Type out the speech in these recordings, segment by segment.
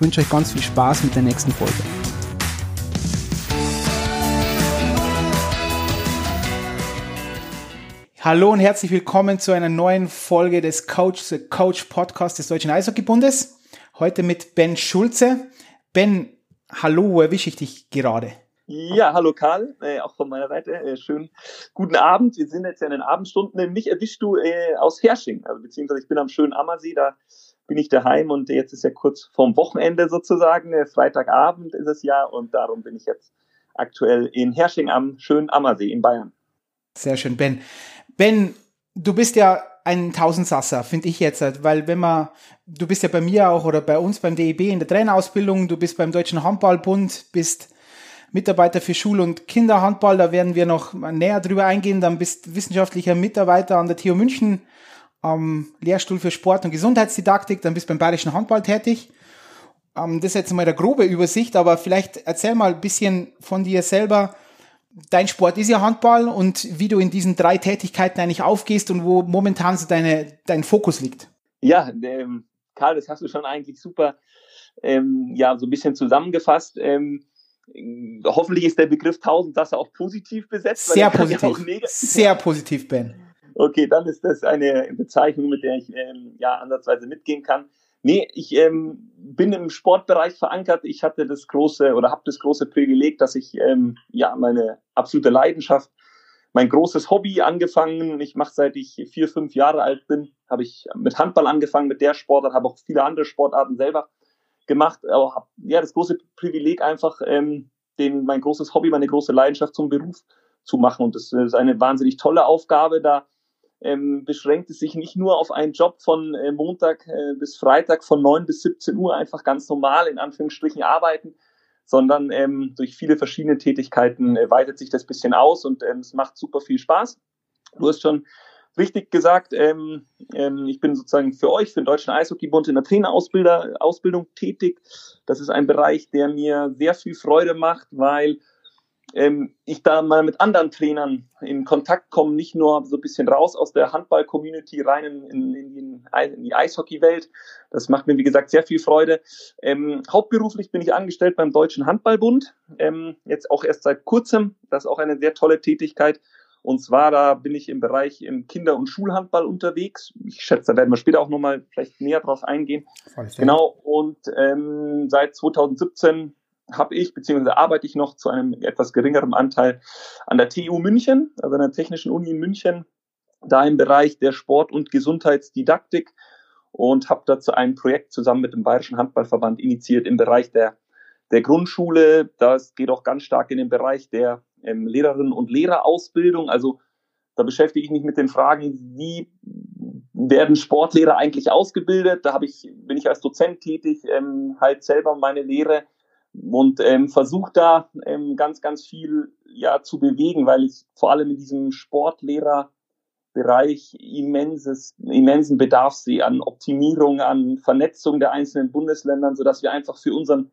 ich wünsche euch ganz viel Spaß mit der nächsten Folge. Hallo und herzlich willkommen zu einer neuen Folge des Coach the Coach Podcast des Deutschen Eishockeybundes. Heute mit Ben Schulze. Ben, hallo, wo erwische ich dich gerade? Ja, hallo Karl, äh, auch von meiner Seite. Äh, schönen guten Abend. Wir sind jetzt ja in den Abendstunden. Mich erwischst du äh, aus Hersching, also beziehungsweise ich bin am schönen Ammersee, da bin ich daheim und jetzt ist ja kurz vorm Wochenende sozusagen, äh, Freitagabend ist es ja und darum bin ich jetzt aktuell in Hersching am schönen Ammersee in Bayern. Sehr schön, Ben. Ben, du bist ja ein Tausendsasser, finde ich jetzt, weil wenn man, du bist ja bei mir auch oder bei uns beim DEB in der Trainerausbildung, du bist beim Deutschen Handballbund, bist Mitarbeiter für Schul- und Kinderhandball, da werden wir noch näher drüber eingehen, dann bist wissenschaftlicher Mitarbeiter an der TU München am Lehrstuhl für Sport- und Gesundheitsdidaktik, dann bist du beim Bayerischen Handball tätig. Ähm, das ist jetzt mal der grobe Übersicht, aber vielleicht erzähl mal ein bisschen von dir selber. Dein Sport ist ja Handball und wie du in diesen drei Tätigkeiten eigentlich aufgehst und wo momentan so deine, dein Fokus liegt. Ja, ähm, Karl, das hast du schon eigentlich super ähm, ja, so ein bisschen zusammengefasst. Ähm, hoffentlich ist der Begriff Tausendsasser auch positiv besetzt. Sehr positiv. Ja Sehr positiv, Ben. Okay, dann ist das eine Bezeichnung, mit der ich ähm, ja ansatzweise mitgehen kann. Nee, ich ähm, bin im Sportbereich verankert. Ich hatte das große oder habe das große Privileg, dass ich ähm, ja meine absolute Leidenschaft, mein großes Hobby angefangen. Ich mache seit ich vier, fünf Jahre alt bin, habe ich mit Handball angefangen, mit der Sportart, habe auch viele andere Sportarten selber gemacht, aber habe ja das große Privileg einfach, ähm, den mein großes Hobby, meine große Leidenschaft zum Beruf zu machen. Und das ist eine wahnsinnig tolle Aufgabe, da ähm, beschränkt es sich nicht nur auf einen Job von äh, Montag äh, bis Freitag von 9 bis 17 Uhr einfach ganz normal in Anführungsstrichen arbeiten, sondern ähm, durch viele verschiedene Tätigkeiten äh, weitet sich das bisschen aus und ähm, es macht super viel Spaß. Du hast schon richtig gesagt, ähm, ähm, ich bin sozusagen für euch, für den Deutschen Eishockeybund in der Trainerausbildung tätig. Das ist ein Bereich, der mir sehr viel Freude macht, weil ähm, ich da mal mit anderen Trainern in Kontakt komme, nicht nur so ein bisschen raus aus der Handball-Community rein in, in, in, in die Eishockey-Welt. Das macht mir, wie gesagt, sehr viel Freude. Ähm, hauptberuflich bin ich angestellt beim Deutschen Handballbund, ähm, jetzt auch erst seit kurzem. Das ist auch eine sehr tolle Tätigkeit. Und zwar, da bin ich im Bereich im Kinder- und Schulhandball unterwegs. Ich schätze, da werden wir später auch nochmal vielleicht näher drauf eingehen. Genau. Und ähm, seit 2017 habe ich, beziehungsweise arbeite ich noch zu einem etwas geringeren Anteil an der TU München, also an der Technischen Uni in München, da im Bereich der Sport- und Gesundheitsdidaktik und habe dazu ein Projekt zusammen mit dem Bayerischen Handballverband initiiert im Bereich der, der Grundschule. Das geht auch ganz stark in den Bereich der ähm, Lehrerinnen und Lehrerausbildung. Also da beschäftige ich mich mit den Fragen, wie werden Sportlehrer eigentlich ausgebildet? Da habe ich, bin ich als Dozent tätig, ähm, halt selber meine Lehre und ähm, versuche da ähm, ganz, ganz viel ja zu bewegen, weil ich vor allem in diesem Sportlehrerbereich immenses, immensen Bedarf sehe an Optimierung, an Vernetzung der einzelnen Bundesländern, so dass wir einfach für unseren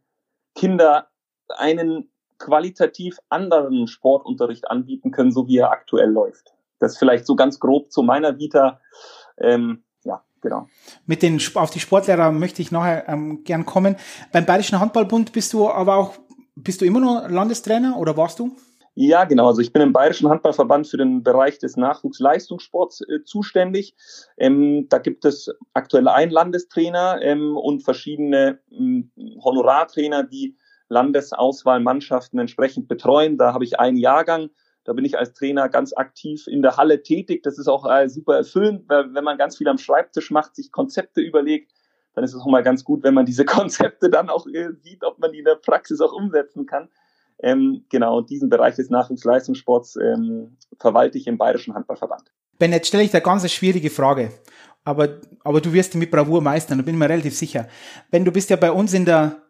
Kinder einen qualitativ anderen Sportunterricht anbieten können, so wie er aktuell läuft. Das vielleicht so ganz grob zu meiner Vita. Ähm, genau. Mit den, auf die Sportlehrer möchte ich nachher ähm, gern kommen. Beim Bayerischen Handballbund bist du aber auch, bist du immer noch Landestrainer oder warst du? Ja, genau. Also ich bin im Bayerischen Handballverband für den Bereich des Nachwuchsleistungssports äh, zuständig. Ähm, da gibt es aktuell einen Landestrainer ähm, und verschiedene ähm, Honorartrainer, die Landesauswahlmannschaften entsprechend betreuen. Da habe ich einen Jahrgang da bin ich als Trainer ganz aktiv in der Halle tätig. Das ist auch äh, super erfüllend, weil wenn man ganz viel am Schreibtisch macht, sich Konzepte überlegt, dann ist es auch mal ganz gut, wenn man diese Konzepte dann auch äh, sieht, ob man die in der Praxis auch umsetzen kann. Ähm, genau, diesen Bereich des Nachwuchsleistungssports ähm, verwalte ich im Bayerischen Handballverband. Ben, jetzt stelle ich da ganz eine schwierige Frage, aber, aber du wirst die mit Bravour meistern, da bin ich mir relativ sicher. Ben, du bist ja bei uns in der,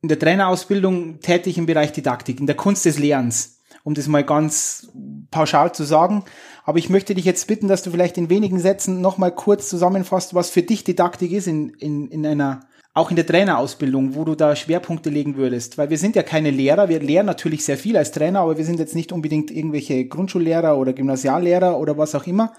in der Trainerausbildung tätig im Bereich Didaktik, in der Kunst des Lernens, um das mal ganz pauschal zu sagen. Aber ich möchte dich jetzt bitten, dass du vielleicht in wenigen Sätzen nochmal kurz zusammenfasst, was für dich Didaktik ist in, in, in einer, auch in der Trainerausbildung, wo du da Schwerpunkte legen würdest. Weil wir sind ja keine Lehrer, wir lehren natürlich sehr viel als Trainer, aber wir sind jetzt nicht unbedingt irgendwelche Grundschullehrer oder Gymnasiallehrer oder was auch immer.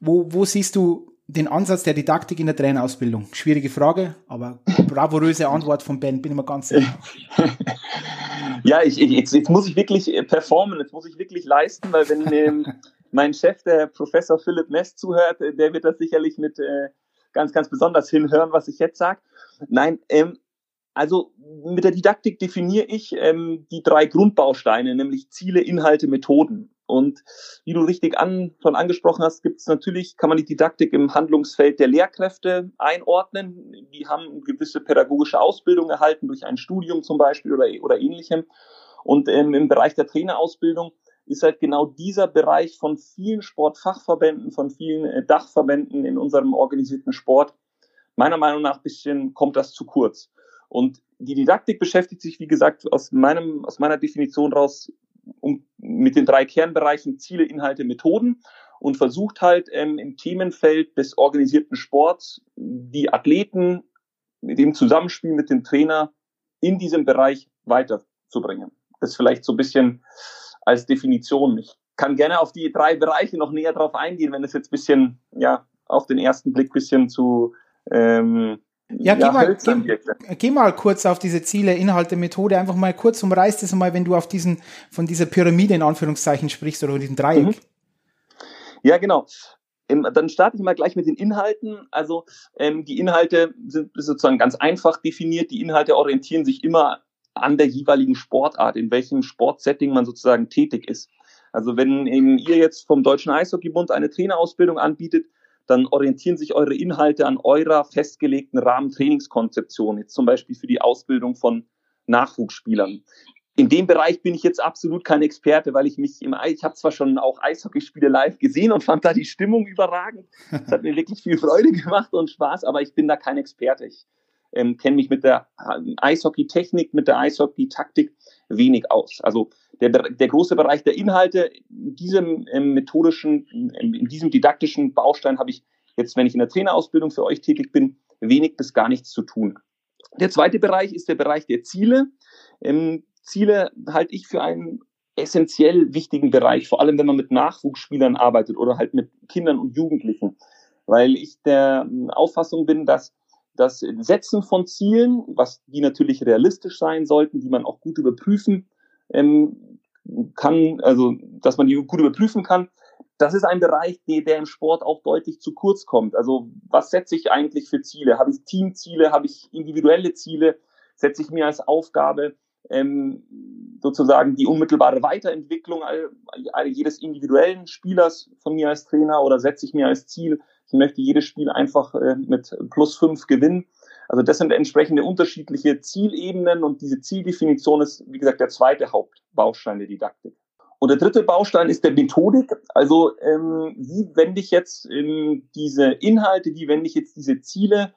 Wo, wo siehst du den Ansatz der Didaktik in der Trainerausbildung? Schwierige Frage, aber bravouröse Antwort von Ben, bin immer ganz sicher. ja, ich, ich, jetzt, jetzt muss ich wirklich äh, performen, jetzt muss ich wirklich leisten, weil wenn ähm, mein Chef, der Professor Philipp Mess, zuhört, äh, der wird das sicherlich mit äh, ganz, ganz besonders hinhören, was ich jetzt sage. Nein, ähm, also mit der Didaktik definiere ich ähm, die drei Grundbausteine, nämlich Ziele, Inhalte, Methoden. Und wie du richtig an, schon angesprochen hast, gibt es natürlich, kann man die Didaktik im Handlungsfeld der Lehrkräfte einordnen. Die haben gewisse pädagogische Ausbildung erhalten durch ein Studium zum Beispiel oder, oder ähnlichem. Und ähm, im Bereich der Trainerausbildung ist halt genau dieser Bereich von vielen Sportfachverbänden, von vielen äh, Dachverbänden in unserem organisierten Sport, meiner Meinung nach bisschen kommt das zu kurz. Und die Didaktik beschäftigt sich, wie gesagt, aus meinem, aus meiner Definition raus um, mit den drei Kernbereichen Ziele, Inhalte, Methoden und versucht halt ähm, im Themenfeld des organisierten Sports die Athleten mit dem Zusammenspiel mit dem Trainer in diesem Bereich weiterzubringen. Das vielleicht so ein bisschen als Definition. Ich kann gerne auf die drei Bereiche noch näher drauf eingehen, wenn es jetzt bisschen, ja, auf den ersten Blick bisschen zu ähm, ja, geh, ja, mal, geh, geh, mal kurz auf diese Ziele, Inhalte, Methode, einfach mal kurz umreißt es mal, wenn du auf diesen, von dieser Pyramide in Anführungszeichen sprichst oder von diesem Dreieck. Mhm. Ja, genau. Ähm, dann starte ich mal gleich mit den Inhalten. Also ähm, die Inhalte sind sozusagen ganz einfach definiert. Die Inhalte orientieren sich immer an der jeweiligen Sportart, in welchem Sportsetting man sozusagen tätig ist. Also wenn eben ihr jetzt vom Deutschen Eishockeybund eine Trainerausbildung anbietet, dann orientieren sich eure Inhalte an eurer festgelegten Rahmentrainingskonzeption, jetzt zum Beispiel für die Ausbildung von Nachwuchsspielern. In dem Bereich bin ich jetzt absolut kein Experte, weil ich mich im ich habe zwar schon auch Eishockeyspiele live gesehen und fand da die Stimmung überragend. Das hat mir wirklich viel Freude gemacht und Spaß, aber ich bin da kein Experte. Ich ähm, kenne mich mit der Eishockey-Technik, mit der Eishockey-Taktik wenig aus. Also der, der große Bereich der Inhalte, in diesem ähm, methodischen, in, in diesem didaktischen Baustein habe ich jetzt, wenn ich in der Trainerausbildung für euch tätig bin, wenig bis gar nichts zu tun. Der zweite Bereich ist der Bereich der Ziele. Ähm, Ziele halte ich für einen essentiell wichtigen Bereich, vor allem wenn man mit Nachwuchsspielern arbeitet oder halt mit Kindern und Jugendlichen, weil ich der ähm, Auffassung bin, dass das Setzen von Zielen, was die natürlich realistisch sein sollten, die man auch gut überprüfen ähm, kann, also dass man die gut überprüfen kann, das ist ein Bereich, der, im Sport auch deutlich zu kurz kommt. Also was setze ich eigentlich für Ziele? Habe ich Teamziele? Habe ich individuelle Ziele? Setze ich mir als Aufgabe ähm, sozusagen die unmittelbare Weiterentwicklung all, all, jedes individuellen Spielers von mir als Trainer oder setze ich mir als Ziel, ich möchte jedes Spiel einfach äh, mit plus fünf gewinnen. Also das sind entsprechende unterschiedliche Zielebenen und diese Zieldefinition ist, wie gesagt, der zweite Hauptbaustein der Didaktik. Und der dritte Baustein ist der Methodik. Also ähm, wie wende ich jetzt ähm, diese Inhalte, wie wende ich jetzt diese Ziele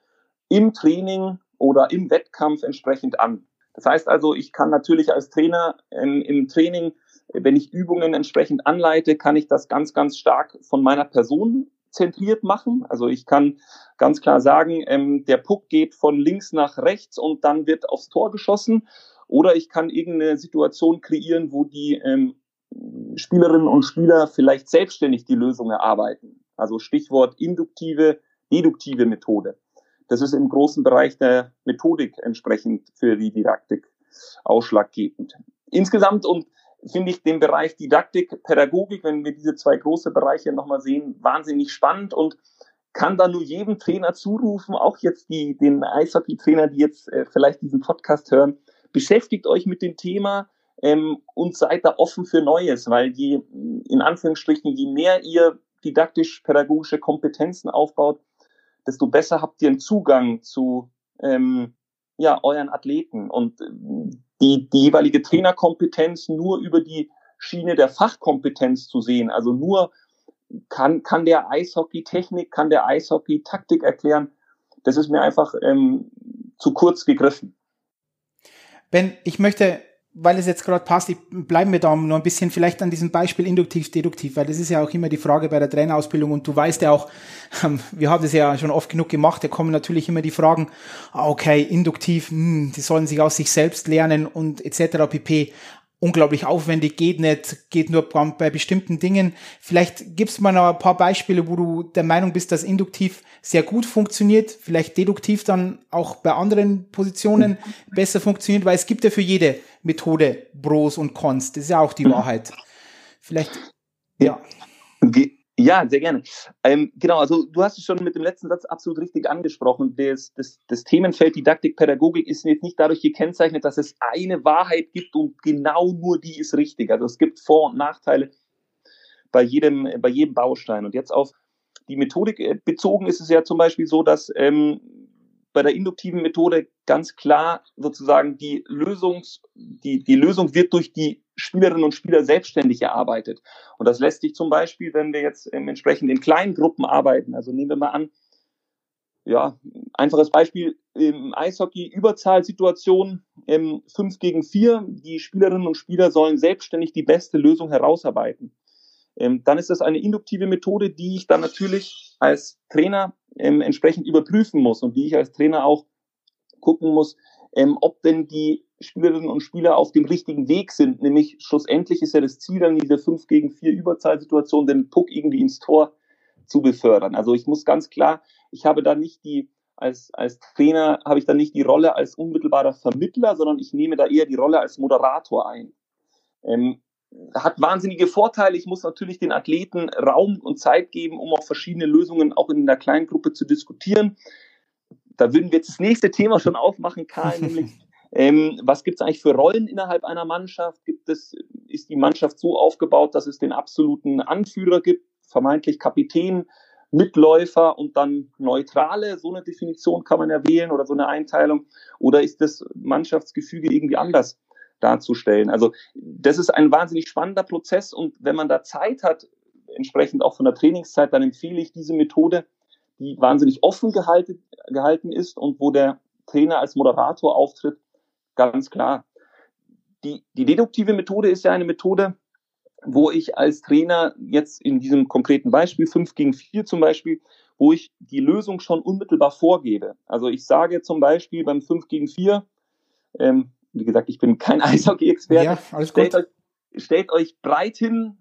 im Training oder im Wettkampf entsprechend an? Das heißt also, ich kann natürlich als Trainer ähm, im Training, wenn ich Übungen entsprechend anleite, kann ich das ganz, ganz stark von meiner Person zentriert machen. Also ich kann ganz klar sagen, ähm, der Puck geht von links nach rechts und dann wird aufs Tor geschossen. Oder ich kann irgendeine Situation kreieren, wo die ähm, Spielerinnen und Spieler vielleicht selbstständig die Lösung erarbeiten. Also Stichwort induktive, deduktive Methode. Das ist im großen Bereich der Methodik entsprechend für die Didaktik ausschlaggebend. Insgesamt und finde ich den Bereich Didaktik, Pädagogik, wenn wir diese zwei große Bereiche nochmal sehen, wahnsinnig spannend und kann da nur jedem Trainer zurufen, auch jetzt die, den Eishockey-Trainer, die jetzt äh, vielleicht diesen Podcast hören, beschäftigt euch mit dem Thema ähm, und seid da offen für Neues, weil je, in Anführungsstrichen, je mehr ihr didaktisch-pädagogische Kompetenzen aufbaut, desto besser habt ihr einen Zugang zu ähm, ja, euren Athleten. Und die, die jeweilige Trainerkompetenz nur über die Schiene der Fachkompetenz zu sehen. Also nur kann, kann der Eishockey-Technik, kann der Eishockey-Taktik erklären. Das ist mir einfach ähm, zu kurz gegriffen. Ben, ich möchte weil es jetzt gerade passt, ich bleiben wir da noch ein bisschen vielleicht an diesem Beispiel induktiv, deduktiv, weil das ist ja auch immer die Frage bei der Trainerausbildung und du weißt ja auch, ähm, wir haben das ja schon oft genug gemacht, da kommen natürlich immer die Fragen, ah, okay, induktiv, mh, hm, die sollen sich aus sich selbst lernen und etc. pp unglaublich aufwendig, geht nicht, geht nur bei bestimmten Dingen. Vielleicht gibst du mal noch ein paar Beispiele, wo du der Meinung bist, dass induktiv sehr gut funktioniert, vielleicht deduktiv dann auch bei anderen Positionen besser funktioniert, weil es gibt ja für jede Methode Pros und Cons. Das ist ja auch die mhm. Wahrheit. Vielleicht, ja. Ja, sehr gerne. Ähm, genau, also du hast es schon mit dem letzten Satz absolut richtig angesprochen. Das, das, das Themenfeld Didaktik, Pädagogik ist jetzt nicht dadurch gekennzeichnet, dass es eine Wahrheit gibt und genau nur die ist richtig. Also es gibt Vor- und Nachteile bei jedem, bei jedem Baustein. Und jetzt auf die Methodik äh, bezogen ist es ja zum Beispiel so, dass ähm, bei der induktiven Methode ganz klar sozusagen die Lösungs, die, die Lösung wird durch die Spielerinnen und Spieler selbstständig erarbeitet. Und das lässt sich zum Beispiel, wenn wir jetzt ähm, entsprechend in kleinen Gruppen arbeiten, also nehmen wir mal an, ja, einfaches Beispiel im Eishockey Überzahlsituation ähm, 5 gegen 4. Die Spielerinnen und Spieler sollen selbstständig die beste Lösung herausarbeiten. Ähm, dann ist das eine induktive Methode, die ich dann natürlich als Trainer ähm, entsprechend überprüfen muss und die ich als Trainer auch gucken muss, ähm, ob denn die Spielerinnen und Spieler auf dem richtigen Weg sind. Nämlich schlussendlich ist ja das Ziel dann dieser 5 gegen 4 Überzahlsituation, den Puck irgendwie ins Tor zu befördern. Also ich muss ganz klar, ich habe da nicht die, als, als Trainer habe ich da nicht die Rolle als unmittelbarer Vermittler, sondern ich nehme da eher die Rolle als Moderator ein. Ähm, hat wahnsinnige Vorteile. Ich muss natürlich den Athleten Raum und Zeit geben, um auch verschiedene Lösungen auch in einer kleinen Gruppe zu diskutieren. Da würden wir jetzt das nächste Thema schon aufmachen, Karl, nämlich ähm, was gibt es eigentlich für Rollen innerhalb einer Mannschaft? Gibt es, ist die Mannschaft so aufgebaut, dass es den absoluten Anführer gibt, vermeintlich Kapitän, Mitläufer und dann Neutrale? So eine Definition kann man ja wählen oder so eine Einteilung. Oder ist das Mannschaftsgefüge irgendwie anders darzustellen? Also das ist ein wahnsinnig spannender Prozess und wenn man da Zeit hat, entsprechend auch von der Trainingszeit, dann empfehle ich diese Methode, die wahnsinnig offen gehalten, gehalten ist und wo der Trainer als Moderator auftritt, ganz klar. Die, die deduktive Methode ist ja eine Methode, wo ich als Trainer jetzt in diesem konkreten Beispiel, 5 gegen 4 zum Beispiel, wo ich die Lösung schon unmittelbar vorgebe. Also ich sage zum Beispiel beim 5 gegen 4, ähm, wie gesagt, ich bin kein Eishockey-Experte, ja, stellt. Euch, stellt euch breit hin,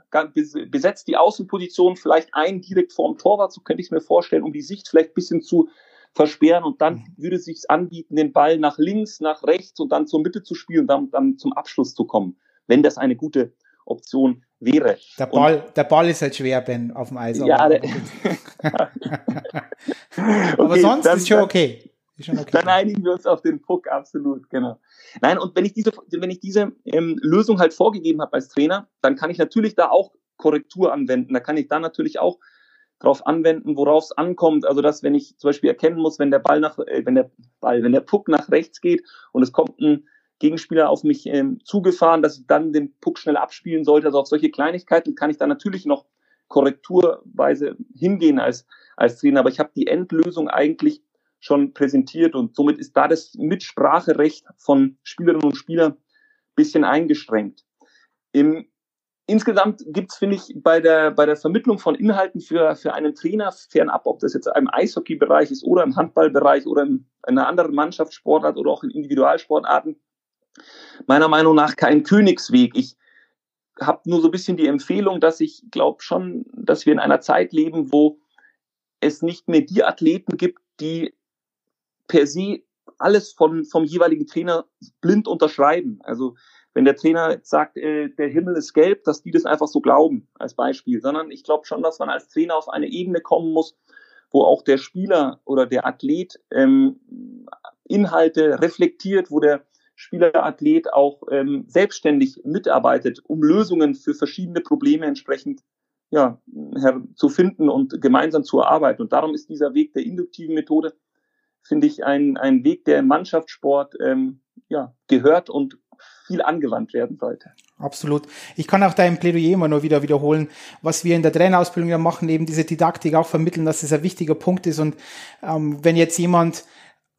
besetzt die Außenposition vielleicht ein direkt vorm Torwart, so könnte ich es mir vorstellen, um die Sicht vielleicht ein bisschen zu versperren und dann mhm. würde es sich anbieten, den Ball nach links, nach rechts und dann zur Mitte zu spielen und dann, dann zum Abschluss zu kommen, wenn das eine gute Option wäre. Der Ball, und, der Ball ist halt schwer, Ben, auf dem Eis. Ja, aber, aber okay, sonst dann, ist schon okay. Ist schon okay. Dann einigen wir uns auf den Puck, absolut, genau. Nein, und wenn ich diese, wenn ich diese ähm, Lösung halt vorgegeben habe als Trainer, dann kann ich natürlich da auch Korrektur anwenden. Da kann ich dann natürlich auch darauf anwenden, worauf es ankommt. Also dass, wenn ich zum Beispiel erkennen muss, wenn der Ball nach, äh, wenn der Ball, wenn der Puck nach rechts geht und es kommt ein Gegenspieler auf mich ähm, zugefahren, dass ich dann den Puck schnell abspielen sollte. Also auf solche Kleinigkeiten kann ich dann natürlich noch korrekturweise hingehen als, als Trainer. Aber ich habe die Endlösung eigentlich schon präsentiert und somit ist da das Mitspracherecht von Spielerinnen und Spielern bisschen eingeschränkt. Im Insgesamt gibt's finde ich, bei der, bei der Vermittlung von Inhalten für, für einen Trainer, fernab, ob das jetzt im Eishockey-Bereich ist oder im Handballbereich oder in einer anderen Mannschaftssportart oder auch in Individualsportarten, meiner Meinung nach kein Königsweg. Ich habe nur so ein bisschen die Empfehlung, dass ich glaube schon, dass wir in einer Zeit leben, wo es nicht mehr die Athleten gibt, die per se alles von, vom jeweiligen Trainer blind unterschreiben. Also wenn der Trainer sagt, äh, der Himmel ist gelb, dass die das einfach so glauben als Beispiel, sondern ich glaube schon, dass man als Trainer auf eine Ebene kommen muss, wo auch der Spieler oder der Athlet ähm, Inhalte reflektiert, wo der Spielerathlet auch ähm, selbstständig mitarbeitet, um Lösungen für verschiedene Probleme entsprechend ja, zu finden und gemeinsam zu erarbeiten. Und darum ist dieser Weg der induktiven Methode, finde ich, ein, ein Weg, der im Mannschaftssport ähm, ja, gehört und viel angewandt werden sollte. Absolut. Ich kann auch dein Plädoyer immer nur wieder wiederholen, was wir in der Trainerausbildung ja machen, eben diese Didaktik auch vermitteln, dass es ein wichtiger Punkt ist. Und ähm, wenn jetzt jemand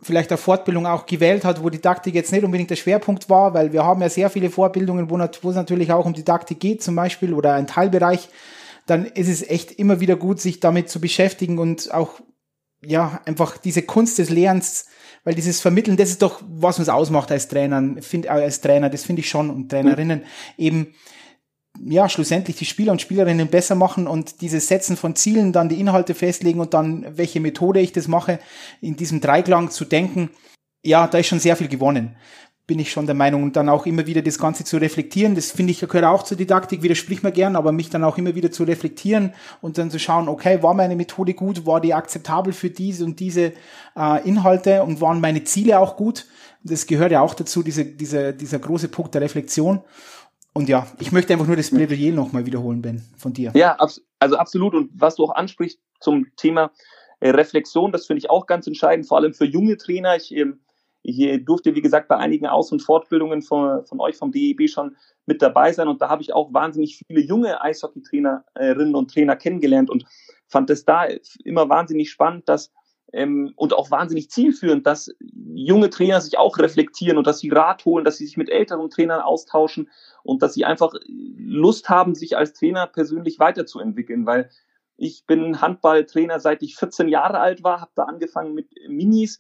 vielleicht eine Fortbildung auch gewählt hat, wo Didaktik jetzt nicht unbedingt der Schwerpunkt war, weil wir haben ja sehr viele Fortbildungen, wo, wo es natürlich auch um Didaktik geht zum Beispiel oder ein Teilbereich, dann ist es echt immer wieder gut, sich damit zu beschäftigen und auch ja einfach diese Kunst des Lernens, weil dieses Vermitteln, das ist doch was uns ausmacht als Trainer, find, als Trainer, das finde ich schon und Trainerinnen eben ja, schlussendlich die Spieler und Spielerinnen besser machen und dieses Setzen von Zielen, dann die Inhalte festlegen und dann welche Methode ich das mache, in diesem Dreiklang zu denken, ja, da ist schon sehr viel gewonnen. Bin ich schon der Meinung. Und dann auch immer wieder das Ganze zu reflektieren. Das finde ich gehört auch zur Didaktik, widerspricht mir gern, aber mich dann auch immer wieder zu reflektieren und dann zu schauen, okay, war meine Methode gut, war die akzeptabel für diese und diese äh, Inhalte und waren meine Ziele auch gut? Das gehört ja auch dazu, diese, dieser, dieser große Punkt der Reflexion. Und ja, ich möchte einfach nur das Plädoyer nochmal wiederholen, Ben, von dir. Ja, also absolut. Und was du auch ansprichst zum Thema äh, Reflexion, das finde ich auch ganz entscheidend, vor allem für junge Trainer. Ich, ähm, ich durfte, wie gesagt, bei einigen Aus- und Fortbildungen von, von euch vom DEB schon mit dabei sein. Und da habe ich auch wahnsinnig viele junge Eishockeytrainerinnen und Trainer kennengelernt und fand es da immer wahnsinnig spannend, dass ähm, und auch wahnsinnig zielführend, dass junge Trainer sich auch reflektieren und dass sie Rat holen, dass sie sich mit älteren Trainern austauschen und dass sie einfach Lust haben, sich als Trainer persönlich weiterzuentwickeln, weil ich bin Handballtrainer, seit ich 14 Jahre alt war, habe da angefangen mit Minis,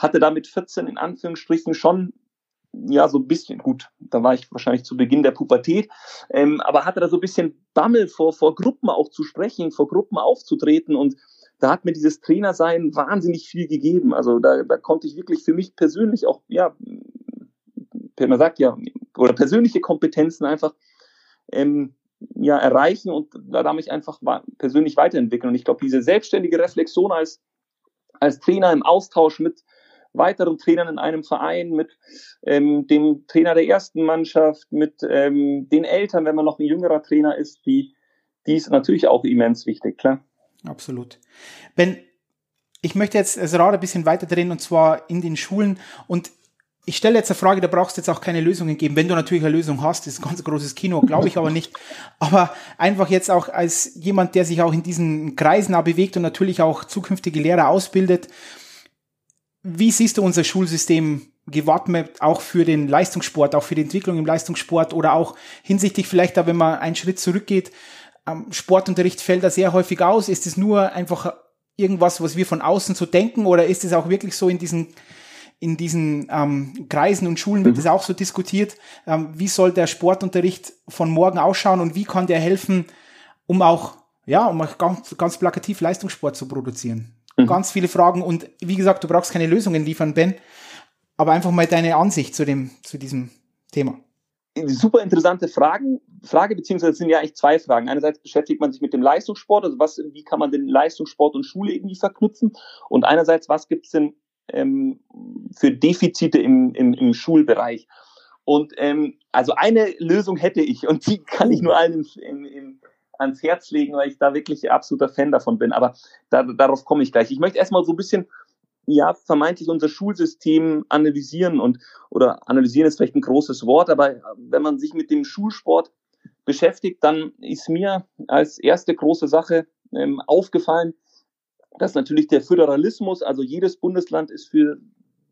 hatte da mit 14 in Anführungsstrichen schon ja, so ein bisschen, gut, da war ich wahrscheinlich zu Beginn der Pubertät, ähm, aber hatte da so ein bisschen Bammel vor, vor Gruppen auch zu sprechen, vor Gruppen aufzutreten und da hat mir dieses Trainersein wahnsinnig viel gegeben. Also da, da konnte ich wirklich für mich persönlich auch, ja, man sagt ja, oder persönliche Kompetenzen einfach ähm, ja, erreichen und da, mich einfach persönlich weiterentwickeln. Und ich glaube, diese selbstständige Reflexion als, als Trainer im Austausch mit weiteren Trainern in einem Verein, mit ähm, dem Trainer der ersten Mannschaft, mit ähm, den Eltern, wenn man noch ein jüngerer Trainer ist, die, die ist natürlich auch immens wichtig, klar. Absolut. Ben, ich möchte jetzt das Rad ein bisschen weiter drehen und zwar in den Schulen und ich stelle jetzt eine Frage, da brauchst du jetzt auch keine Lösungen geben. Wenn du natürlich eine Lösung hast, das ist ein ganz großes Kino, glaube ich aber nicht. Aber einfach jetzt auch als jemand, der sich auch in diesen Kreisen bewegt und natürlich auch zukünftige Lehrer ausbildet. Wie siehst du unser Schulsystem gewappnet, auch für den Leistungssport, auch für die Entwicklung im Leistungssport oder auch hinsichtlich vielleicht da, wenn man einen Schritt zurückgeht, Sportunterricht fällt da sehr häufig aus. Ist es nur einfach irgendwas, was wir von außen so denken oder ist es auch wirklich so in diesen in diesen ähm, Kreisen und Schulen wird mhm. das auch so diskutiert. Ähm, wie soll der Sportunterricht von morgen ausschauen und wie kann der helfen, um auch, ja, um auch ganz, ganz plakativ Leistungssport zu produzieren? Mhm. Ganz viele Fragen und wie gesagt, du brauchst keine Lösungen liefern, Ben, aber einfach mal deine Ansicht zu dem, zu diesem Thema super interessante Fragen, Frage, beziehungsweise sind ja eigentlich zwei Fragen. Einerseits beschäftigt man sich mit dem Leistungssport, also was, wie kann man den Leistungssport und Schule irgendwie verknüpfen? Und einerseits, was gibt es denn ähm, für Defizite im, im, im Schulbereich? Und ähm, also eine Lösung hätte ich und die kann ich nur allen im, im, ans Herz legen, weil ich da wirklich absoluter Fan davon bin. Aber da, darauf komme ich gleich. Ich möchte erstmal so ein bisschen ja, vermeintlich unser Schulsystem analysieren und, oder analysieren ist vielleicht ein großes Wort, aber wenn man sich mit dem Schulsport beschäftigt, dann ist mir als erste große Sache ähm, aufgefallen, dass natürlich der Föderalismus, also jedes Bundesland ist für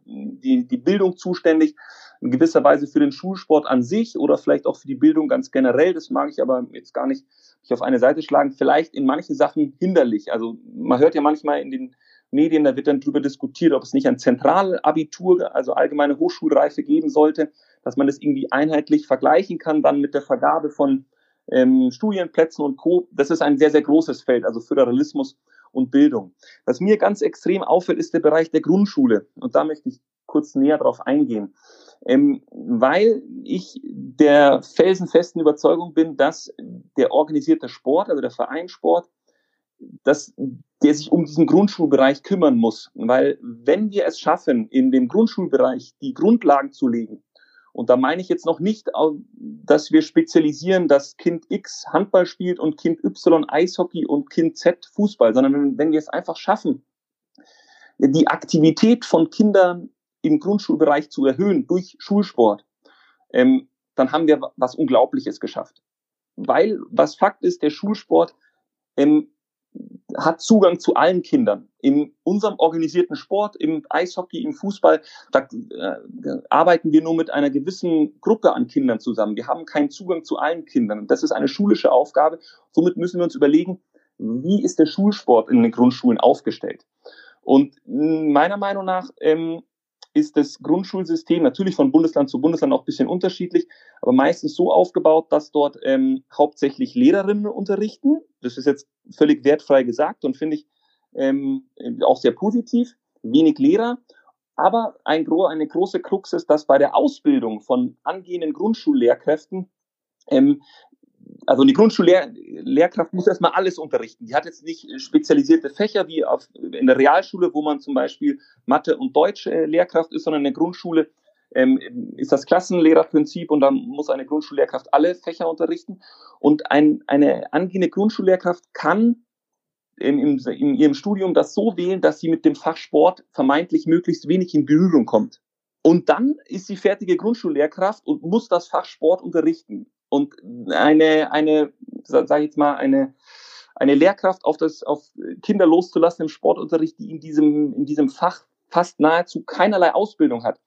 die, die Bildung zuständig, in gewisser Weise für den Schulsport an sich oder vielleicht auch für die Bildung ganz generell. Das mag ich aber jetzt gar nicht mich auf eine Seite schlagen. Vielleicht in manchen Sachen hinderlich. Also man hört ja manchmal in den Medien, da wird dann darüber diskutiert, ob es nicht ein Zentralabitur, also allgemeine Hochschulreife geben sollte, dass man das irgendwie einheitlich vergleichen kann, dann mit der Vergabe von ähm, Studienplätzen und Co. Das ist ein sehr, sehr großes Feld, also Föderalismus und Bildung. Was mir ganz extrem auffällt, ist der Bereich der Grundschule. Und da möchte ich kurz näher drauf eingehen. Ähm, weil ich der felsenfesten Überzeugung bin, dass der organisierte Sport, also der Vereinssport, dass der sich um diesen Grundschulbereich kümmern muss. Weil wenn wir es schaffen, in dem Grundschulbereich die Grundlagen zu legen, und da meine ich jetzt noch nicht, dass wir spezialisieren, dass Kind X Handball spielt und Kind Y Eishockey und Kind Z Fußball, sondern wenn wir es einfach schaffen, die Aktivität von Kindern im Grundschulbereich zu erhöhen durch Schulsport, ähm, dann haben wir was Unglaubliches geschafft. Weil, was Fakt ist, der Schulsport ähm, hat Zugang zu allen Kindern. In unserem organisierten Sport, im Eishockey, im Fußball, da äh, arbeiten wir nur mit einer gewissen Gruppe an Kindern zusammen. Wir haben keinen Zugang zu allen Kindern. Das ist eine schulische Aufgabe. Somit müssen wir uns überlegen, wie ist der Schulsport in den Grundschulen aufgestellt? Und meiner Meinung nach ähm, ist das Grundschulsystem natürlich von Bundesland zu Bundesland auch ein bisschen unterschiedlich, aber meistens so aufgebaut, dass dort ähm, hauptsächlich Lehrerinnen unterrichten. Das ist jetzt völlig wertfrei gesagt und finde ich ähm, auch sehr positiv. Wenig Lehrer. Aber ein, eine große Krux ist, dass bei der Ausbildung von angehenden Grundschullehrkräften ähm, also die Grundschullehrkraft muss erstmal alles unterrichten. Die hat jetzt nicht spezialisierte Fächer wie auf, in der Realschule, wo man zum Beispiel Mathe und Deutsch äh, ist, sondern in der Grundschule ähm, ist das Klassenlehrerprinzip und dann muss eine Grundschullehrkraft alle Fächer unterrichten. Und ein, eine angehende Grundschullehrkraft kann in, in, in ihrem Studium das so wählen, dass sie mit dem Fach Sport vermeintlich möglichst wenig in Berührung kommt. Und dann ist sie fertige Grundschullehrkraft und muss das Fach Sport unterrichten und eine, eine, sage ich jetzt mal, eine, eine Lehrkraft auf das, auf Kinder loszulassen im Sportunterricht, die in diesem, in diesem Fach fast nahezu keinerlei Ausbildung hat.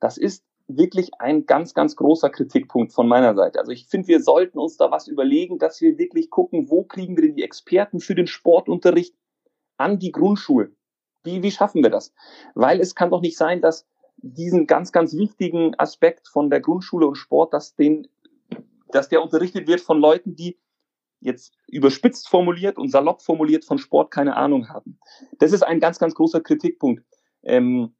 Das ist wirklich ein ganz, ganz großer Kritikpunkt von meiner Seite. Also ich finde, wir sollten uns da was überlegen, dass wir wirklich gucken, wo kriegen wir denn die Experten für den Sportunterricht an die Grundschulen? Wie, wie schaffen wir das? Weil es kann doch nicht sein, dass diesen ganz, ganz wichtigen Aspekt von der Grundschule und Sport, dass den dass der unterrichtet wird von Leuten, die jetzt überspitzt formuliert und salopp formuliert von Sport keine Ahnung haben. Das ist ein ganz, ganz großer Kritikpunkt, ähm,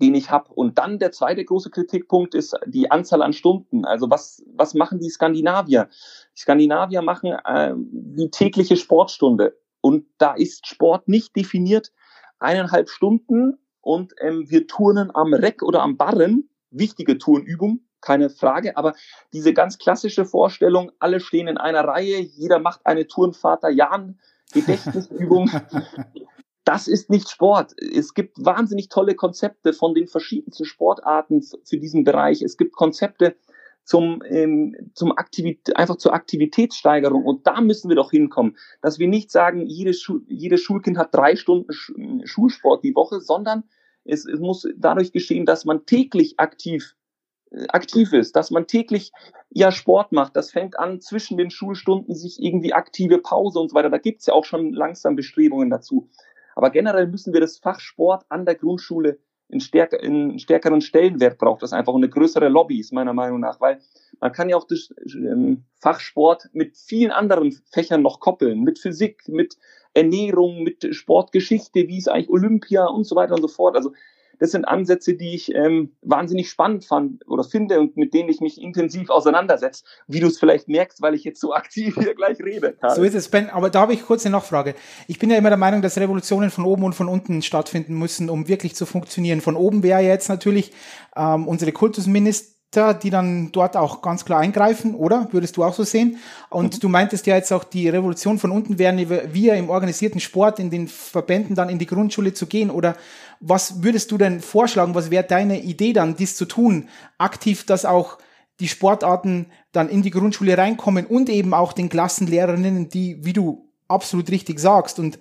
den ich habe. Und dann der zweite große Kritikpunkt ist die Anzahl an Stunden. Also was, was machen die Skandinavier? Die Skandinavier machen äh, die tägliche Sportstunde. Und da ist Sport nicht definiert. Eineinhalb Stunden und ähm, wir turnen am Reck oder am Barren, wichtige Turnübung, keine Frage. Aber diese ganz klassische Vorstellung, alle stehen in einer Reihe, jeder macht eine Turnvater Jan Gedächtnisübung. das ist nicht Sport. Es gibt wahnsinnig tolle Konzepte von den verschiedensten Sportarten für diesen Bereich. Es gibt Konzepte zum, ähm, zum Aktivität, einfach zur Aktivitätssteigerung. Und da müssen wir doch hinkommen, dass wir nicht sagen, jedes, Schu jedes Schulkind hat drei Stunden Schulsport die Woche, sondern es, es muss dadurch geschehen, dass man täglich aktiv aktiv ist, dass man täglich ja Sport macht. Das fängt an zwischen den Schulstunden, sich irgendwie aktive Pause und so weiter. Da gibt's ja auch schon langsam Bestrebungen dazu. Aber generell müssen wir das Fach Sport an der Grundschule in, stärker, in stärkeren Stellenwert braucht das einfach eine größere Lobby ist meiner Meinung nach, weil man kann ja auch das ähm, Fachsport mit vielen anderen Fächern noch koppeln, mit Physik, mit Ernährung, mit Sportgeschichte, wie ist eigentlich Olympia und so weiter und so fort. Also das sind Ansätze, die ich ähm, wahnsinnig spannend fand oder finde und mit denen ich mich intensiv auseinandersetze, wie du es vielleicht merkst, weil ich jetzt so aktiv hier gleich rede. Karl. So ist es, Ben. Aber da habe ich kurz eine Nachfrage. Ich bin ja immer der Meinung, dass Revolutionen von oben und von unten stattfinden müssen, um wirklich zu funktionieren. Von oben wäre jetzt natürlich ähm, unsere Kultusminister die dann dort auch ganz klar eingreifen, oder? Würdest du auch so sehen? Und mhm. du meintest ja jetzt auch, die Revolution von unten wären wir im organisierten Sport, in den Verbänden dann in die Grundschule zu gehen. Oder was würdest du denn vorschlagen? Was wäre deine Idee dann, dies zu tun? Aktiv, dass auch die Sportarten dann in die Grundschule reinkommen und eben auch den Klassenlehrerinnen, die, wie du absolut richtig sagst und,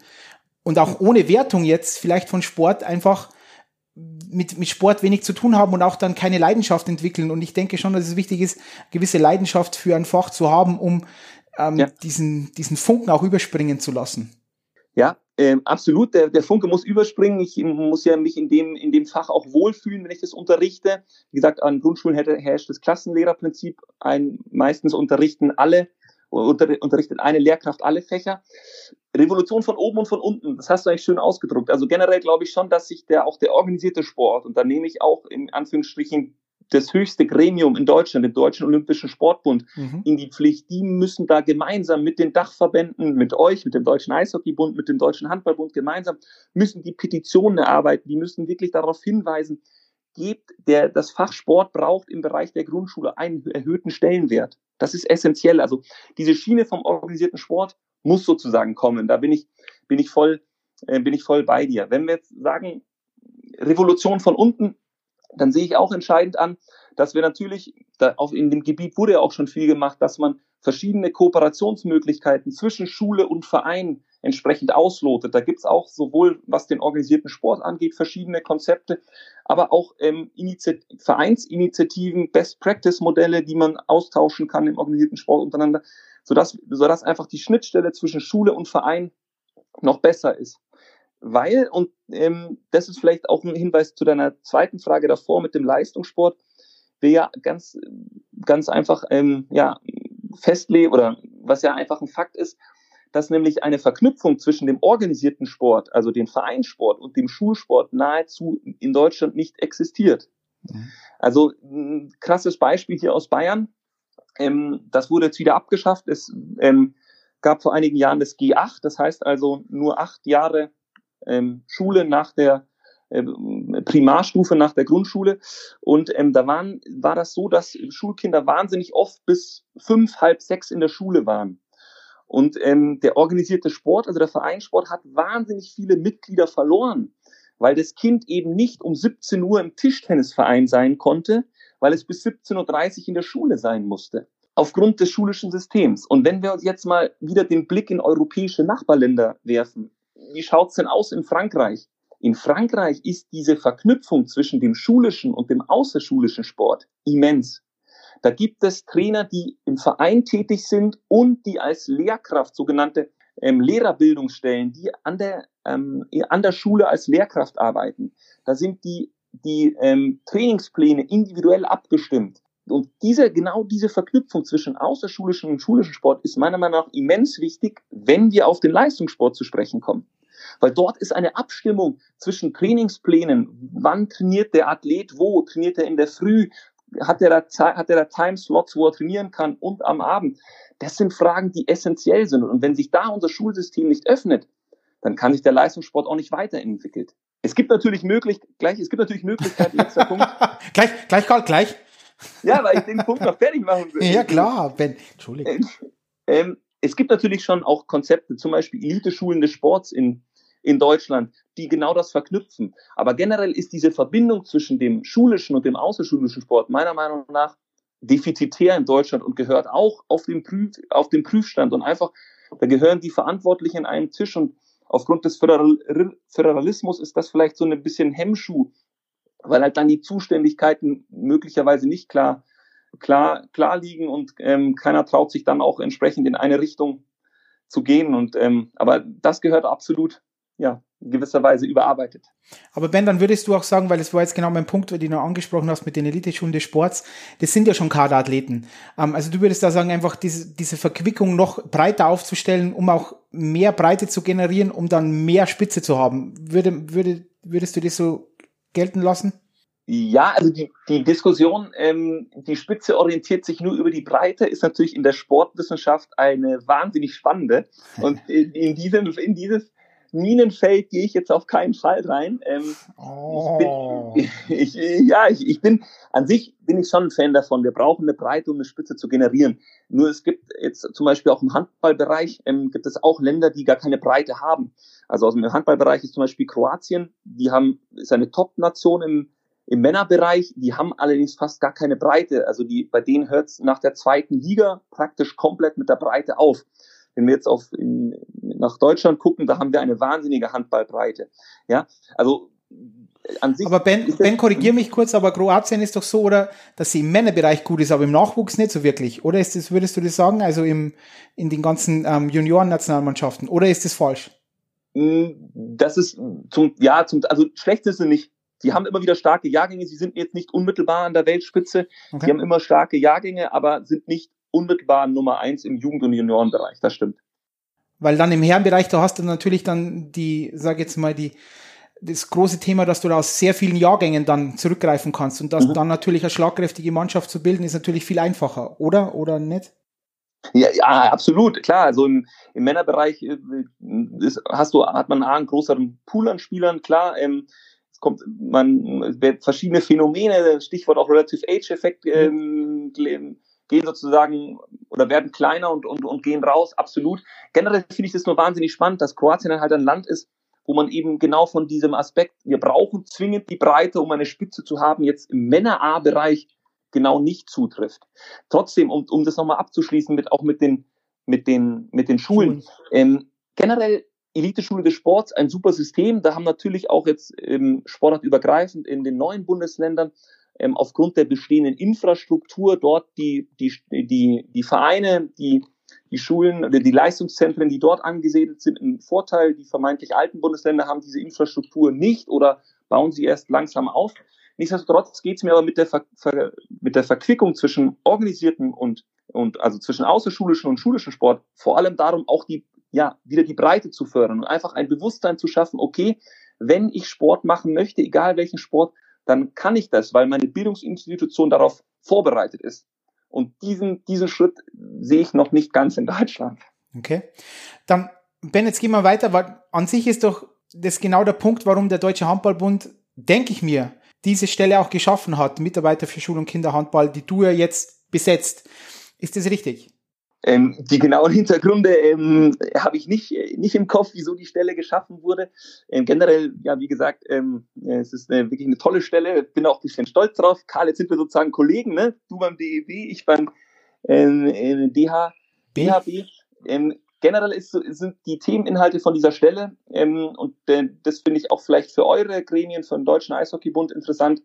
und auch ohne Wertung jetzt vielleicht von Sport einfach mit, mit Sport wenig zu tun haben und auch dann keine Leidenschaft entwickeln. Und ich denke schon, dass es wichtig ist, gewisse Leidenschaft für ein Fach zu haben, um ähm, ja. diesen, diesen Funken auch überspringen zu lassen. Ja, ähm, absolut. Der, der Funke muss überspringen. Ich muss ja mich in dem, in dem Fach auch wohlfühlen, wenn ich das unterrichte. Wie gesagt, an Grundschulen herrscht das Klassenlehrerprinzip. Ein, meistens unterrichten alle unter, unterrichtet eine Lehrkraft alle Fächer. Revolution von oben und von unten, das hast du eigentlich schön ausgedruckt. Also generell glaube ich schon, dass sich der auch der organisierte Sport, und da nehme ich auch in Anführungsstrichen das höchste Gremium in Deutschland, den Deutschen Olympischen Sportbund, mhm. in die Pflicht. Die müssen da gemeinsam mit den Dachverbänden, mit euch, mit dem Deutschen Eishockeybund, mit dem Deutschen Handballbund gemeinsam, müssen die Petitionen erarbeiten. Die müssen wirklich darauf hinweisen, gebt der, das Fach Sport braucht im Bereich der Grundschule einen erhöhten Stellenwert. Das ist essentiell. Also diese Schiene vom organisierten Sport muss sozusagen kommen. Da bin ich, bin ich voll, äh, bin ich voll bei dir. Wenn wir jetzt sagen, Revolution von unten, dann sehe ich auch entscheidend an, dass wir natürlich, da auf, in dem Gebiet wurde ja auch schon viel gemacht, dass man verschiedene Kooperationsmöglichkeiten zwischen Schule und Verein entsprechend auslotet. Da gibt's auch sowohl, was den organisierten Sport angeht, verschiedene Konzepte, aber auch ähm, Initiat Vereinsinitiativen, Best-Practice-Modelle, die man austauschen kann im organisierten Sport untereinander, sodass, sodass einfach die Schnittstelle zwischen Schule und Verein noch besser ist. Weil, und ähm, das ist vielleicht auch ein Hinweis zu deiner zweiten Frage davor mit dem Leistungssport, wir ja ganz, ganz einfach ähm, ja, festlegen oder was ja einfach ein Fakt ist, dass nämlich eine Verknüpfung zwischen dem organisierten Sport, also dem Vereinssport und dem Schulsport nahezu in Deutschland nicht existiert. Mhm. Also ein krasses Beispiel hier aus Bayern. Ähm, das wurde jetzt wieder abgeschafft. Es ähm, gab vor einigen Jahren das G8, das heißt also nur acht Jahre ähm, Schule nach der äh, Primarstufe nach der Grundschule. Und ähm, da waren, war das so, dass Schulkinder wahnsinnig oft bis fünf, halb sechs in der Schule waren. Und ähm, der organisierte Sport, also der Vereinssport, hat wahnsinnig viele Mitglieder verloren, weil das Kind eben nicht um 17 Uhr im Tischtennisverein sein konnte, weil es bis 17.30 Uhr in der Schule sein musste. Aufgrund des schulischen Systems. Und wenn wir uns jetzt mal wieder den Blick in europäische Nachbarländer werfen, wie schaut's denn aus in Frankreich? In Frankreich ist diese Verknüpfung zwischen dem schulischen und dem außerschulischen Sport immens. Da gibt es Trainer, die im Verein tätig sind und die als Lehrkraft, sogenannte ähm, Lehrerbildungsstellen, die an der, ähm, an der Schule als Lehrkraft arbeiten. Da sind die, die ähm, Trainingspläne individuell abgestimmt. Und diese, genau diese Verknüpfung zwischen außerschulischen und schulischen Sport ist meiner Meinung nach immens wichtig, wenn wir auf den Leistungssport zu sprechen kommen. Weil dort ist eine Abstimmung zwischen Trainingsplänen. Wann trainiert der Athlet wo? Trainiert er in der Früh? hat er da, hat er da Timeslots, wo er trainieren kann und am Abend? Das sind Fragen, die essentiell sind. Und wenn sich da unser Schulsystem nicht öffnet, dann kann sich der Leistungssport auch nicht weiterentwickeln. Es gibt natürlich möglich, gleich, es gibt natürlich Möglichkeiten, letzter Punkt. gleich, gleich, Karl, gleich. Ja, weil ich den Punkt noch fertig machen will. Ja, klar, Ben. Entschuldigung. Ähm, es gibt natürlich schon auch Konzepte, zum Beispiel Elite-Schulen des Sports in, in Deutschland, die genau das verknüpfen. Aber generell ist diese Verbindung zwischen dem schulischen und dem außerschulischen Sport meiner Meinung nach defizitär in Deutschland und gehört auch auf den, Prüf, auf den Prüfstand. Und einfach, da gehören die Verantwortlichen an einen Tisch und aufgrund des Föderal Föderalismus ist das vielleicht so ein bisschen Hemmschuh, weil halt dann die Zuständigkeiten möglicherweise nicht klar, klar, klar liegen und ähm, keiner traut sich dann auch entsprechend in eine Richtung zu gehen. Und ähm, aber das gehört absolut ja, gewisser Weise überarbeitet. Aber Ben, dann würdest du auch sagen, weil das war jetzt genau mein Punkt, den du angesprochen hast mit den Elite-Schulen des Sports, das sind ja schon Kaderathleten. Ähm, also du würdest da sagen, einfach diese, diese Verquickung noch breiter aufzustellen, um auch mehr Breite zu generieren, um dann mehr Spitze zu haben. Würde, würde, würdest du das so gelten lassen? Ja, also die, die Diskussion, ähm, die Spitze orientiert sich nur über die Breite, ist natürlich in der Sportwissenschaft eine wahnsinnig spannende. Und in, in diesem, in dieses Minenfeld gehe ich jetzt auf keinen Fall rein. Ähm, oh. ich bin, ich, ja, ich, ich bin an sich bin ich schon ein Fan davon. Wir brauchen eine Breite, um eine Spitze zu generieren. Nur es gibt jetzt zum Beispiel auch im Handballbereich ähm, gibt es auch Länder, die gar keine Breite haben. Also aus dem Handballbereich ist zum Beispiel Kroatien. Die haben ist eine Top-Nation im im Männerbereich, die haben allerdings fast gar keine Breite. Also die, bei denen hört es nach der zweiten Liga praktisch komplett mit der Breite auf. Wenn wir jetzt auf in, nach Deutschland gucken, da haben wir eine wahnsinnige Handballbreite. Ja, also an sich. Aber Ben, Ben, korrigier mich kurz, aber Kroatien ist doch so, oder, dass sie im Männerbereich gut ist, aber im Nachwuchs nicht so wirklich. Oder ist das, würdest du das sagen, also im, in den ganzen ähm, Junioren-Nationalmannschaften? Oder ist das falsch? Mm, das ist zum, ja, zum, also schlecht ist sie nicht. Die haben immer wieder starke Jahrgänge. Sie sind jetzt nicht unmittelbar an der Weltspitze. Okay. Die haben immer starke Jahrgänge, aber sind nicht unmittelbar Nummer eins im Jugend- und Juniorenbereich. Das stimmt. Weil dann im Herrenbereich, da hast du natürlich dann die, sag jetzt mal, die, das große Thema, dass du da aus sehr vielen Jahrgängen dann zurückgreifen kannst und das mhm. dann natürlich eine schlagkräftige Mannschaft zu bilden, ist natürlich viel einfacher, oder? Oder nicht? Ja, ja, absolut, klar. Also im, im Männerbereich äh, ist, hast du, hat man einen größeren Pool an Spielern, klar. Ähm, es kommt, man verschiedene Phänomene, Stichwort auch Relative Age-Effekt, mhm. ähm, gehen sozusagen oder werden kleiner und, und, und gehen raus, absolut. Generell finde ich das nur wahnsinnig spannend, dass Kroatien dann halt ein Land ist, wo man eben genau von diesem Aspekt, wir brauchen zwingend die Breite, um eine Spitze zu haben, jetzt im Männer-A-Bereich genau nicht zutrifft. Trotzdem, um, um das nochmal abzuschließen, mit, auch mit den, mit den, mit den Schulen, ähm, generell Eliteschule des Sports, ein super System. Da haben natürlich auch jetzt ähm, sportartübergreifend in den neuen Bundesländern ähm, aufgrund der bestehenden Infrastruktur dort die, die, die, die Vereine, die, die Schulen oder die Leistungszentren, die dort angesiedelt sind, einen Vorteil. Die vermeintlich alten Bundesländer haben diese Infrastruktur nicht oder bauen sie erst langsam auf. Nichtsdestotrotz geht es mir aber mit der, Ver Ver mit der Verquickung zwischen organisierten und, und also zwischen außerschulischen und schulischen Sport vor allem darum, auch die, ja, wieder die Breite zu fördern und einfach ein Bewusstsein zu schaffen, okay, wenn ich Sport machen möchte, egal welchen Sport, dann kann ich das, weil meine Bildungsinstitution darauf vorbereitet ist. Und diesen, diesen Schritt sehe ich noch nicht ganz in Deutschland. Okay. Dann, Ben, jetzt gehen wir weiter, weil an sich ist doch das genau der Punkt, warum der Deutsche Handballbund, denke ich mir, diese Stelle auch geschaffen hat, Mitarbeiter für Schul- und Kinderhandball, die du ja jetzt besetzt. Ist das richtig? Ähm, die genauen Hintergründe ähm, habe ich nicht, nicht im Kopf, wieso die Stelle geschaffen wurde. Ähm, generell, ja, wie gesagt, ähm, es ist eine, wirklich eine tolle Stelle. Bin auch ein bisschen stolz drauf. Karl, jetzt sind wir sozusagen Kollegen, ne? Du beim DEB, ich beim ähm, äh, DH, DHB. Ähm, generell ist, sind die Themeninhalte von dieser Stelle, ähm, und äh, das finde ich auch vielleicht für eure Gremien, für den Deutschen Eishockeybund interessant,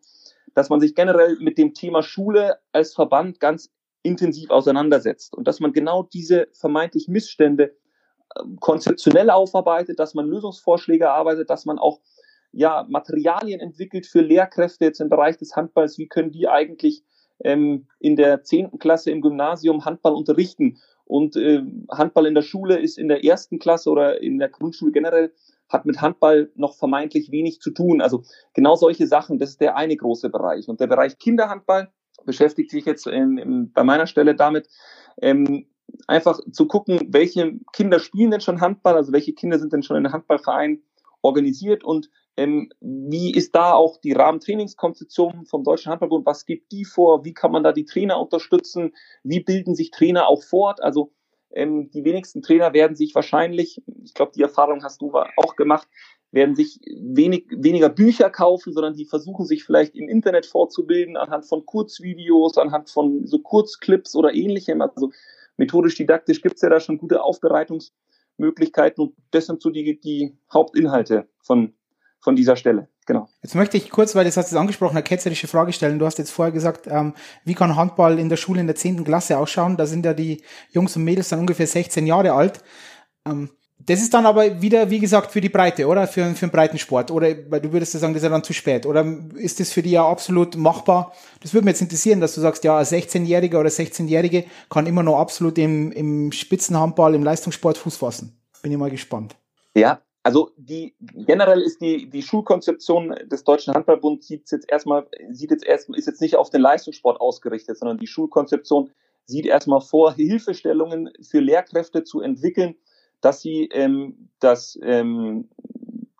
dass man sich generell mit dem Thema Schule als Verband ganz intensiv auseinandersetzt und dass man genau diese vermeintlich Missstände äh, konzeptionell aufarbeitet, dass man Lösungsvorschläge erarbeitet, dass man auch ja, Materialien entwickelt für Lehrkräfte jetzt im Bereich des Handballs. Wie können die eigentlich ähm, in der zehnten Klasse im Gymnasium Handball unterrichten? Und äh, Handball in der Schule ist in der ersten Klasse oder in der Grundschule generell hat mit Handball noch vermeintlich wenig zu tun. Also genau solche Sachen, das ist der eine große Bereich. Und der Bereich Kinderhandball beschäftigt sich jetzt in, in, bei meiner Stelle damit, ähm, einfach zu gucken, welche Kinder spielen denn schon Handball, also welche Kinder sind denn schon in einem Handballverein organisiert und ähm, wie ist da auch die Rahmentrainingskonzeption vom Deutschen Handballbund? Was gibt die vor? Wie kann man da die Trainer unterstützen? Wie bilden sich Trainer auch fort? Also ähm, die wenigsten Trainer werden sich wahrscheinlich, ich glaube, die Erfahrung hast du auch gemacht, werden sich wenig, weniger Bücher kaufen, sondern die versuchen sich vielleicht im Internet vorzubilden, anhand von Kurzvideos, anhand von so Kurzclips oder ähnlichem. Also methodisch-didaktisch gibt es ja da schon gute Aufbereitungsmöglichkeiten und das sind so die, die Hauptinhalte von von dieser Stelle. Genau. Jetzt möchte ich kurz, weil das hast du angesprochen, eine ketzerische Frage stellen. Du hast jetzt vorher gesagt, ähm, wie kann Handball in der Schule in der zehnten Klasse ausschauen? Da sind ja die Jungs und Mädels dann ungefähr 16 Jahre alt. Ähm, das ist dann aber wieder, wie gesagt, für die Breite, oder? Für, für einen breiten Sport. Oder, weil du würdest ja sagen, das ist ja dann zu spät. Oder ist das für die ja absolut machbar? Das würde mich jetzt interessieren, dass du sagst, ja, ein 16-Jähriger oder 16-Jährige kann immer noch absolut im, im Spitzenhandball, im Leistungssport Fuß fassen. Bin ich mal gespannt. Ja, also die generell ist die die Schulkonzeption des Deutschen Handballbunds sieht jetzt erstmal sieht jetzt erst ist jetzt nicht auf den Leistungssport ausgerichtet, sondern die Schulkonzeption sieht erstmal vor Hilfestellungen für Lehrkräfte zu entwickeln, dass sie ähm, dass ähm,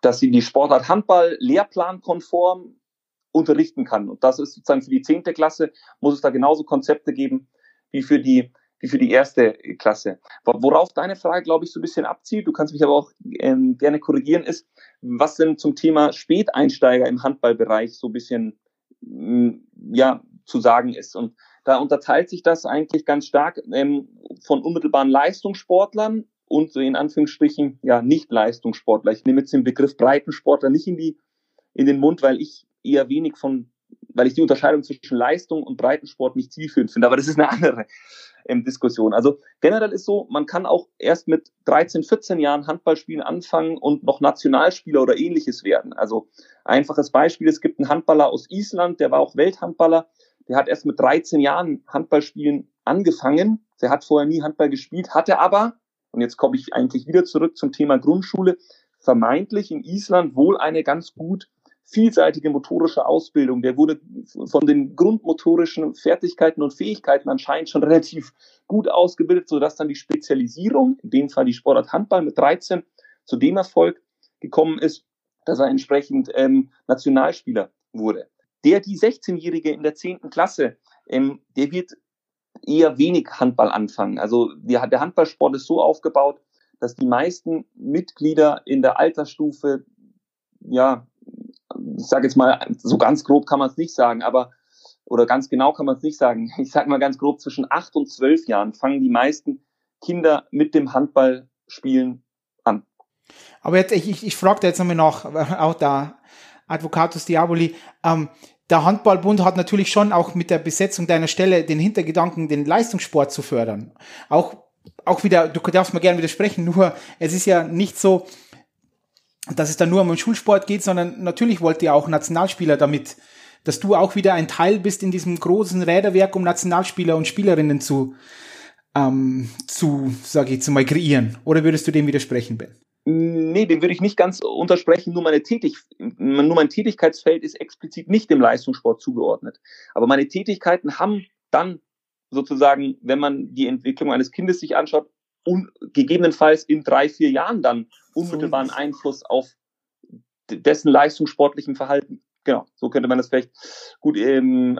dass sie die Sportart Handball lehrplankonform unterrichten kann und das ist sozusagen für die zehnte Klasse muss es da genauso Konzepte geben wie für die wie für die erste Klasse. Worauf deine Frage, glaube ich, so ein bisschen abzielt, du kannst mich aber auch ähm, gerne korrigieren, ist, was denn zum Thema Späteinsteiger im Handballbereich so ein bisschen mm, ja, zu sagen ist. Und da unterteilt sich das eigentlich ganz stark ähm, von unmittelbaren Leistungssportlern und so in Anführungsstrichen ja nicht Leistungssportler. Ich nehme jetzt den Begriff Breitensportler nicht in die in den Mund, weil ich eher wenig von weil ich die Unterscheidung zwischen Leistung und Breitensport nicht zielführend finde. Aber das ist eine andere ähm, Diskussion. Also generell ist so, man kann auch erst mit 13, 14 Jahren Handballspielen anfangen und noch Nationalspieler oder ähnliches werden. Also einfaches Beispiel, es gibt einen Handballer aus Island, der war auch Welthandballer, der hat erst mit 13 Jahren Handballspielen angefangen. Der hat vorher nie Handball gespielt, hatte aber, und jetzt komme ich eigentlich wieder zurück zum Thema Grundschule, vermeintlich in Island wohl eine ganz gut vielseitige motorische Ausbildung. Der wurde von den grundmotorischen Fertigkeiten und Fähigkeiten anscheinend schon relativ gut ausgebildet, sodass dann die Spezialisierung, in dem Fall die Sportart Handball mit 13, zu dem Erfolg gekommen ist, dass er entsprechend ähm, Nationalspieler wurde. Der, die 16-Jährige in der 10. Klasse, ähm, der wird eher wenig Handball anfangen. Also die, der Handballsport ist so aufgebaut, dass die meisten Mitglieder in der Altersstufe ja ich sage jetzt mal, so ganz grob kann man es nicht sagen, aber oder ganz genau kann man es nicht sagen. Ich sage mal ganz grob, zwischen acht und zwölf Jahren fangen die meisten Kinder mit dem Handballspielen an. Aber jetzt, ich, ich, ich frage jetzt nochmal nach, auch da Advocatus Diaboli, ähm, der Handballbund hat natürlich schon auch mit der Besetzung deiner Stelle den Hintergedanken, den Leistungssport zu fördern. Auch, auch wieder, du darfst mir gerne widersprechen, nur es ist ja nicht so, dass es dann nur um den Schulsport geht, sondern natürlich wollt ihr auch Nationalspieler damit, dass du auch wieder ein Teil bist in diesem großen Räderwerk, um Nationalspieler und Spielerinnen zu, ähm, zu, sage ich jetzt mal, kreieren. Oder würdest du dem widersprechen, Ben? Nee, dem würde ich nicht ganz untersprechen. Nur, meine Tätig nur mein Tätigkeitsfeld ist explizit nicht dem Leistungssport zugeordnet. Aber meine Tätigkeiten haben dann sozusagen, wenn man die Entwicklung eines Kindes sich anschaut, gegebenenfalls in drei, vier Jahren dann unmittelbaren Einfluss auf dessen leistungssportlichen Verhalten. Genau, so könnte man das vielleicht gut, ähm,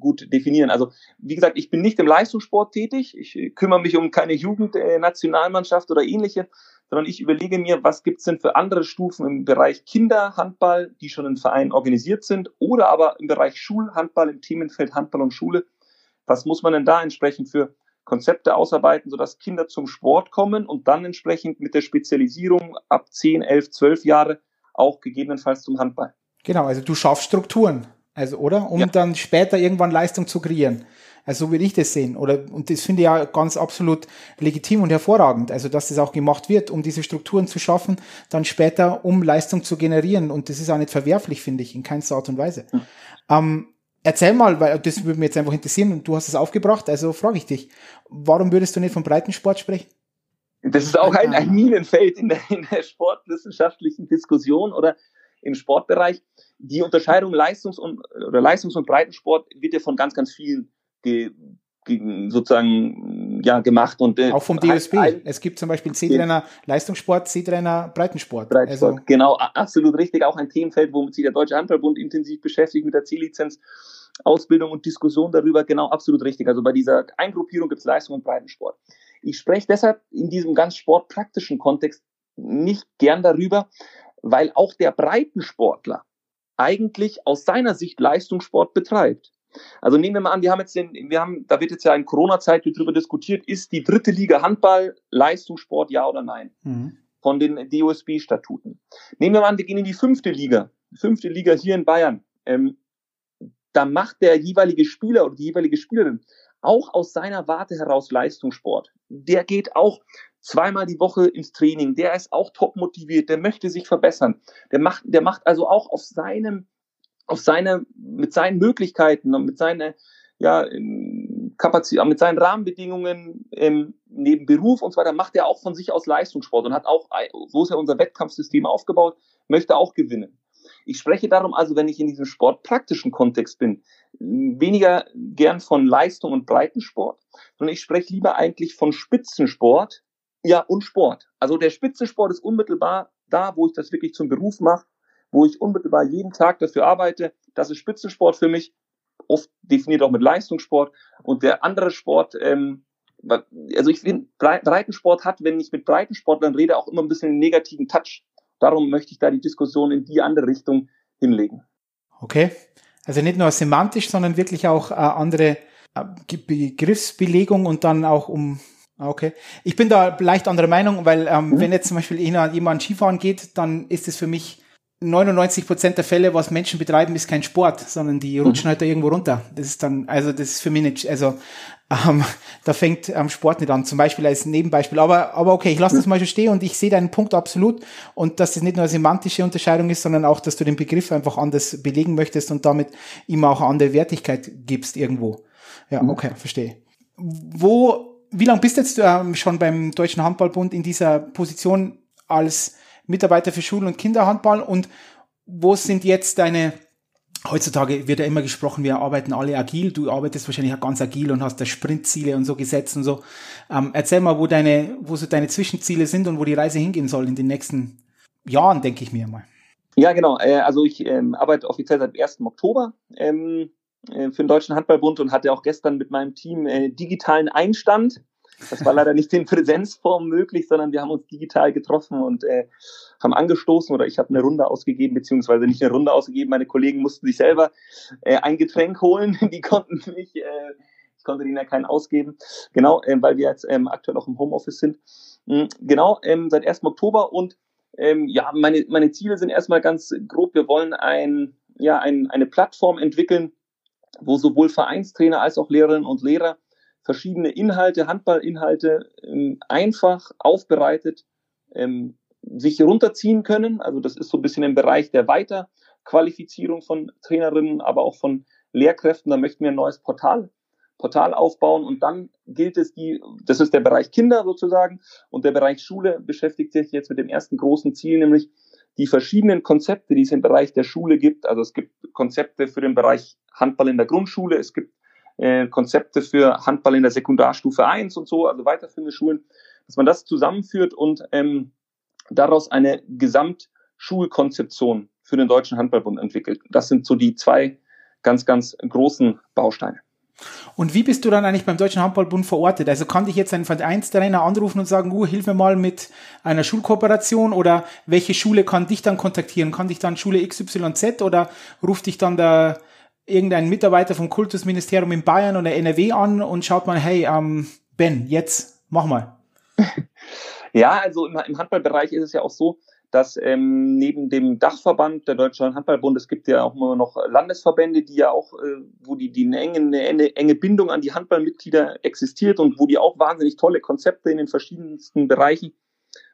gut definieren. Also wie gesagt, ich bin nicht im Leistungssport tätig. Ich kümmere mich um keine Jugendnationalmannschaft äh, oder ähnliche, sondern ich überlege mir, was gibt's denn für andere Stufen im Bereich Kinderhandball, die schon in Vereinen organisiert sind, oder aber im Bereich Schulhandball, im Themenfeld Handball und Schule. Was muss man denn da entsprechend für Konzepte ausarbeiten, sodass Kinder zum Sport kommen und dann entsprechend mit der Spezialisierung ab 10, 11, 12 Jahre auch gegebenenfalls zum Handball. Genau, also du schaffst Strukturen, also oder, um ja. dann später irgendwann Leistung zu kreieren. Also so will ich das sehen. Oder und das finde ich ja ganz absolut legitim und hervorragend. Also dass das auch gemacht wird, um diese Strukturen zu schaffen, dann später um Leistung zu generieren. Und das ist auch nicht verwerflich, finde ich, in keinster Art und Weise. Mhm. Ähm, Erzähl mal, weil das würde mich jetzt einfach interessieren und du hast es aufgebracht, also frage ich dich, warum würdest du nicht vom Breitensport sprechen? Das ist auch ein, ein Minenfeld in der, in der sportwissenschaftlichen Diskussion oder im Sportbereich. Die Unterscheidung Leistungs- und, oder Leistungs- und Breitensport wird ja von ganz, ganz vielen ge, ge, sozusagen ja, gemacht. Und, äh, auch vom DSB. Ein, es gibt zum Beispiel C-Trainer Leistungssport, C-Trainer Breitensport. Breitensport, also, genau, absolut richtig. Auch ein Themenfeld, womit sich der Deutsche Handballbund intensiv beschäftigt mit der C-Lizenz. Ausbildung und Diskussion darüber genau absolut richtig. Also bei dieser Eingruppierung gibt es Leistung und Breitensport. Ich spreche deshalb in diesem ganz sportpraktischen Kontext nicht gern darüber, weil auch der Breitensportler eigentlich aus seiner Sicht Leistungssport betreibt. Also nehmen wir mal an, wir haben jetzt den, wir haben, da wird jetzt ja in Corona-Zeit darüber diskutiert, ist die dritte Liga Handball Leistungssport, ja oder nein? Mhm. Von den DOSB-Statuten. Nehmen wir mal an, wir gehen in die fünfte Liga. Fünfte Liga hier in Bayern. Ähm, da macht der jeweilige Spieler oder die jeweilige Spielerin auch aus seiner Warte heraus Leistungssport. Der geht auch zweimal die Woche ins Training, der ist auch top motiviert, der möchte sich verbessern. Der macht, der macht also auch auf seinem, auf seine, mit seinen Möglichkeiten und mit seiner, ja, Kapazität, mit seinen Rahmenbedingungen ähm, neben Beruf und so weiter, macht er auch von sich aus Leistungssport und hat auch, so ist ja unser Wettkampfsystem aufgebaut, möchte auch gewinnen. Ich spreche darum also, wenn ich in diesem sportpraktischen Kontext bin, weniger gern von Leistung und Breitensport, sondern ich spreche lieber eigentlich von Spitzensport, ja, und Sport. Also der Spitzensport ist unmittelbar da, wo ich das wirklich zum Beruf mache, wo ich unmittelbar jeden Tag dafür arbeite. Das ist Spitzensport für mich, oft definiert auch mit Leistungssport. Und der andere Sport, ähm, also ich finde, Breitensport hat, wenn ich mit Breitensportlern rede, auch immer ein bisschen einen negativen Touch. Darum möchte ich da die Diskussion in die andere Richtung hinlegen. Okay. Also nicht nur semantisch, sondern wirklich auch äh, andere äh, Begriffsbelegung und dann auch um Okay. Ich bin da leicht anderer Meinung, weil ähm, mhm. wenn jetzt zum Beispiel jemand Skifahren geht, dann ist es für mich 99 Prozent der Fälle, was Menschen betreiben, ist kein Sport, sondern die rutschen mhm. halt da irgendwo runter. Das ist dann, also das ist für mich nicht, also ähm, da fängt ähm, Sport nicht an, zum Beispiel als Nebenbeispiel. Aber, aber okay, ich lasse das mal so stehen und ich sehe deinen Punkt absolut und dass das nicht nur eine semantische Unterscheidung ist, sondern auch, dass du den Begriff einfach anders belegen möchtest und damit ihm auch eine andere Wertigkeit gibst irgendwo. Ja, mhm. okay, verstehe. Wo, wie lange bist jetzt ähm, schon beim Deutschen Handballbund in dieser Position als Mitarbeiter für Schul- und Kinderhandball und wo sind jetzt deine heutzutage wird ja immer gesprochen, wir arbeiten alle agil. Du arbeitest wahrscheinlich auch ganz agil und hast da Sprintziele und so gesetzt und so. Ähm, erzähl mal, wo deine, wo so deine Zwischenziele sind und wo die Reise hingehen soll in den nächsten Jahren, denke ich mir mal. Ja, genau. Äh, also ich ähm, arbeite offiziell seit 1. Oktober ähm, äh, für den Deutschen Handballbund und hatte auch gestern mit meinem Team äh, digitalen Einstand. Das war leider nicht in Präsenzform möglich, sondern wir haben uns digital getroffen und äh, haben angestoßen oder ich habe eine Runde ausgegeben, beziehungsweise nicht eine Runde ausgegeben. Meine Kollegen mussten sich selber äh, ein Getränk holen. Die konnten nicht, äh, ich konnte ihnen ja keinen ausgeben. Genau, äh, weil wir jetzt ähm, aktuell auch im Homeoffice sind. Mhm, genau, ähm, seit 1. Oktober und Ähm, ja, meine, meine Ziele sind erstmal ganz grob. Wir wollen ein, ja, ein, eine Plattform entwickeln, wo sowohl Vereinstrainer als auch Lehrerinnen und Lehrer verschiedene Inhalte, Handballinhalte ähm, einfach aufbereitet ähm, sich runterziehen können. Also das ist so ein bisschen im Bereich der Weiterqualifizierung von Trainerinnen, aber auch von Lehrkräften. Da möchten wir ein neues Portal Portal aufbauen und dann gilt es die, das ist der Bereich Kinder sozusagen und der Bereich Schule beschäftigt sich jetzt mit dem ersten großen Ziel, nämlich die verschiedenen Konzepte, die es im Bereich der Schule gibt. Also es gibt Konzepte für den Bereich Handball in der Grundschule, es gibt äh, Konzepte für Handball in der Sekundarstufe 1 und so, also weiterführende Schulen, dass man das zusammenführt und ähm, daraus eine Gesamtschulkonzeption für den Deutschen Handballbund entwickelt. Das sind so die zwei ganz, ganz großen Bausteine. Und wie bist du dann eigentlich beim Deutschen Handballbund verortet? Also kann dich jetzt ein Vereinstrainer anrufen und sagen, uh, hilf mir mal mit einer Schulkooperation oder welche Schule kann dich dann kontaktieren? Kann dich dann Schule XYZ oder ruft dich dann der irgendein Mitarbeiter vom Kultusministerium in Bayern oder NRW an und schaut mal, hey, ähm, Ben, jetzt mach mal. Ja, also im, im Handballbereich ist es ja auch so, dass ähm, neben dem Dachverband der Deutschen Handballbund, es gibt ja auch immer noch Landesverbände, die ja auch, äh, wo die, die eine, enge, eine, enge Bindung an die Handballmitglieder existiert und wo die auch wahnsinnig tolle Konzepte in den verschiedensten Bereichen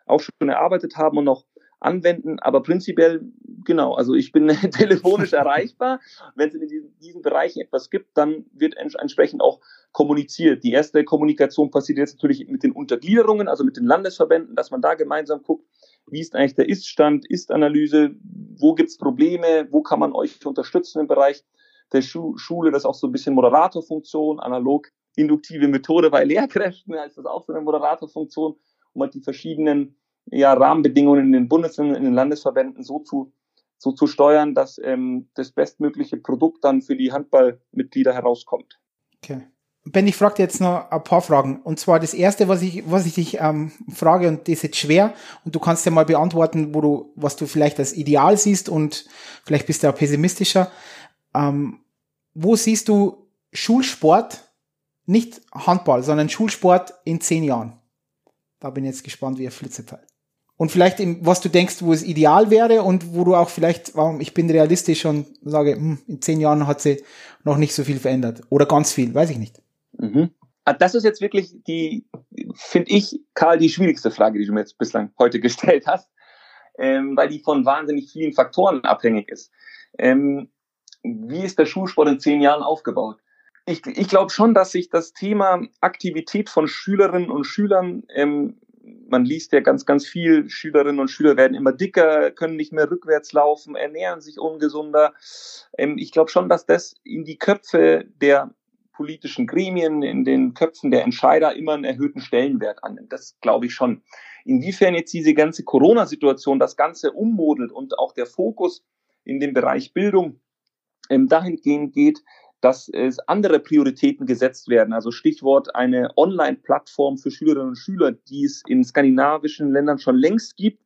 auch schon erarbeitet haben und noch anwenden. Aber prinzipiell, genau, also ich bin telefonisch erreichbar. Wenn es in diesen, diesen, Bereichen etwas gibt, dann wird entsprechend auch kommuniziert. Die erste Kommunikation passiert jetzt natürlich mit den Untergliederungen, also mit den Landesverbänden, dass man da gemeinsam guckt, wie ist eigentlich der Ist-Stand, Ist-Analyse, wo gibt es Probleme, wo kann man euch unterstützen im Bereich der Schu Schule, das ist auch so ein bisschen Moderatorfunktion, analog induktive Methode bei Lehrkräften, heißt das auch so eine Moderatorfunktion, um halt die verschiedenen ja, Rahmenbedingungen in den Bundesländern, in den Landesverbänden so zu, so zu steuern, dass ähm, das bestmögliche Produkt dann für die Handballmitglieder herauskommt. Okay. Ben, ich frage jetzt noch ein paar Fragen. Und zwar das erste, was ich, was ich dich ähm, frage, und das ist jetzt schwer, und du kannst ja mal beantworten, wo du, was du vielleicht als Ideal siehst und vielleicht bist du auch pessimistischer. Ähm, wo siehst du Schulsport, nicht Handball, sondern Schulsport in zehn Jahren? Da bin ich jetzt gespannt wie ein Flitzepfeil. Und vielleicht, im, was du denkst, wo es ideal wäre und wo du auch vielleicht, warum ich bin realistisch und sage, hm, in zehn Jahren hat sie noch nicht so viel verändert. Oder ganz viel, weiß ich nicht. Mhm. Ah, das ist jetzt wirklich die, finde ich, Karl, die schwierigste Frage, die du mir jetzt bislang heute gestellt hast, ähm, weil die von wahnsinnig vielen Faktoren abhängig ist. Ähm, wie ist der Schulsport in zehn Jahren aufgebaut? Ich, ich glaube schon, dass sich das Thema Aktivität von Schülerinnen und Schülern, ähm, man liest ja ganz, ganz viel, Schülerinnen und Schüler werden immer dicker, können nicht mehr rückwärts laufen, ernähren sich ungesunder. Ähm, ich glaube schon, dass das in die Köpfe der politischen Gremien, in den Köpfen der Entscheider immer einen erhöhten Stellenwert annimmt. Das glaube ich schon. Inwiefern jetzt diese ganze Corona-Situation das Ganze ummodelt und auch der Fokus in dem Bereich Bildung ähm, dahingehend geht, dass es andere Prioritäten gesetzt werden. Also Stichwort eine Online-Plattform für Schülerinnen und Schüler, die es in skandinavischen Ländern schon längst gibt.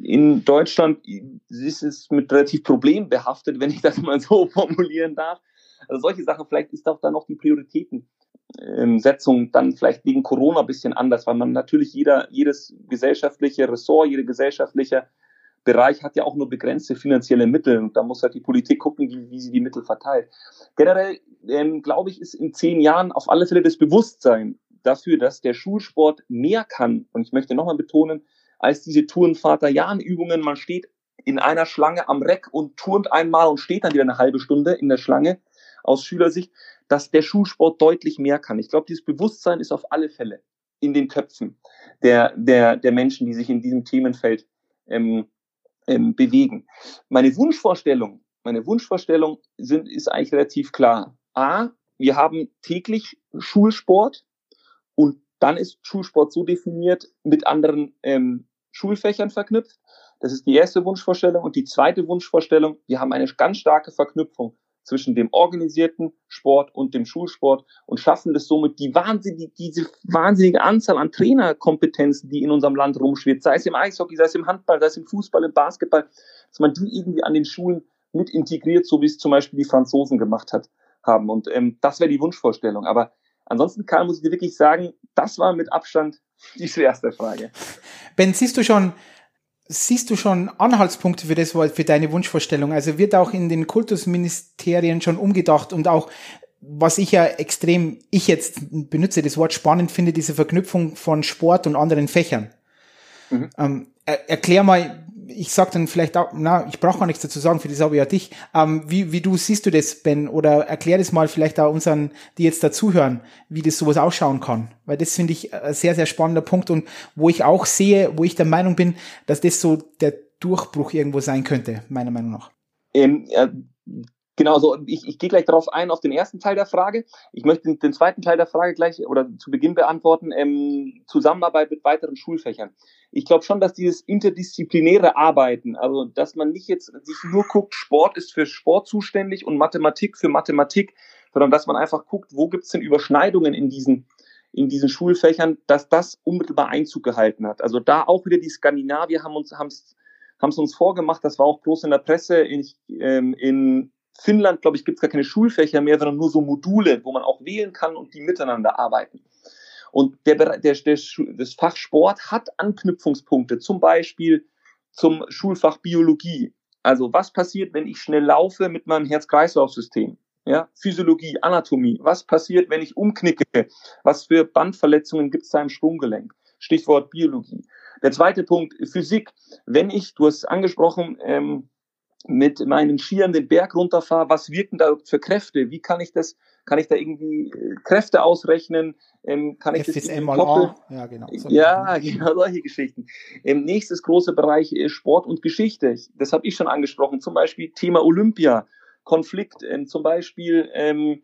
In Deutschland ist es mit relativ problembehaftet, wenn ich das mal so formulieren darf. Also solche Sachen, vielleicht ist auch dann noch die Prioritätensetzung ähm, dann vielleicht wegen Corona ein bisschen anders, weil man natürlich jeder, jedes gesellschaftliche Ressort, jede gesellschaftliche Bereich hat ja auch nur begrenzte finanzielle Mittel und da muss halt die Politik gucken, wie, wie sie die Mittel verteilt. Generell ähm, glaube ich, ist in zehn Jahren auf alle Fälle das Bewusstsein dafür, dass der Schulsport mehr kann. Und ich möchte nochmal betonen, als diese Tourenvater-Jahren-Übungen, man steht in einer Schlange am Reck und turnt einmal und steht dann wieder eine halbe Stunde in der Schlange aus Schülersicht, dass der Schulsport deutlich mehr kann. Ich glaube, dieses Bewusstsein ist auf alle Fälle in den Köpfen der, der, der Menschen, die sich in diesem Themenfeld ähm, ähm, bewegen. Meine Wunschvorstellung, meine Wunschvorstellung sind, ist eigentlich relativ klar. A, wir haben täglich Schulsport und dann ist Schulsport so definiert mit anderen ähm, Schulfächern verknüpft. Das ist die erste Wunschvorstellung. Und die zweite Wunschvorstellung, wir haben eine ganz starke Verknüpfung zwischen dem organisierten Sport und dem Schulsport und schaffen es somit, die wahnsinnige, diese wahnsinnige Anzahl an Trainerkompetenzen, die in unserem Land rumschwirrt, sei es im Eishockey, sei es im Handball, sei es im Fußball, im Basketball, dass man die irgendwie an den Schulen mit integriert, so wie es zum Beispiel die Franzosen gemacht hat, haben. Und ähm, das wäre die Wunschvorstellung. Aber ansonsten, Karl, muss ich dir wirklich sagen, das war mit Abstand die schwerste Frage. Ben, siehst du schon siehst du schon Anhaltspunkte für das für deine Wunschvorstellung? Also wird auch in den Kultusministerien schon umgedacht und auch was ich ja extrem, ich jetzt benutze das Wort spannend finde, diese Verknüpfung von Sport und anderen Fächern. Mhm. Ähm, er, erklär mal, ich sag dann vielleicht auch, na, ich brauche gar nichts dazu sagen, für das habe ich ja dich. Ähm, wie, wie du siehst du das, Ben? Oder erklär das mal vielleicht auch unseren, die jetzt dazuhören, wie das sowas ausschauen kann. Weil das finde ich ein sehr, sehr spannender Punkt und wo ich auch sehe, wo ich der Meinung bin, dass das so der Durchbruch irgendwo sein könnte, meiner Meinung nach. Ähm, ja, Genau, so ich, ich gehe gleich darauf ein, auf den ersten Teil der Frage. Ich möchte den, den zweiten Teil der Frage gleich oder zu Beginn beantworten. Ähm, Zusammenarbeit mit weiteren Schulfächern. Ich glaube schon, dass dieses interdisziplinäre Arbeiten, also dass man nicht jetzt sich nur guckt, Sport ist für Sport zuständig und Mathematik für Mathematik, sondern dass man einfach guckt, wo gibt es denn Überschneidungen in diesen in diesen Schulfächern, dass das unmittelbar Einzug gehalten hat. Also da auch wieder die Skandinavier haben uns haben es uns vorgemacht, das war auch groß in der Presse, in, ähm, in Finnland, glaube ich, gibt es gar keine Schulfächer mehr, sondern nur so Module, wo man auch wählen kann und die miteinander arbeiten. Und der, der, der, das Fach Sport hat Anknüpfungspunkte, zum Beispiel zum Schulfach Biologie. Also was passiert, wenn ich schnell laufe mit meinem Herz-Kreislauf-System? Ja, Physiologie, Anatomie. Was passiert, wenn ich umknicke? Was für Bandverletzungen gibt es da im Schwunggelenk? Stichwort Biologie. Der zweite Punkt, Physik. Wenn ich, du hast es angesprochen, ähm, mit meinen Skiern den Berg runterfahre, was wirken da für Kräfte? Wie kann ich das, kann ich da irgendwie äh, Kräfte ausrechnen? Ähm, kann ich FSM das mal A. Ja, genau. So ja, genau, solche Geschichten. Ähm, nächstes große Bereich ist Sport und Geschichte. Das habe ich schon angesprochen. Zum Beispiel Thema Olympia, Konflikt, ähm, zum Beispiel ähm,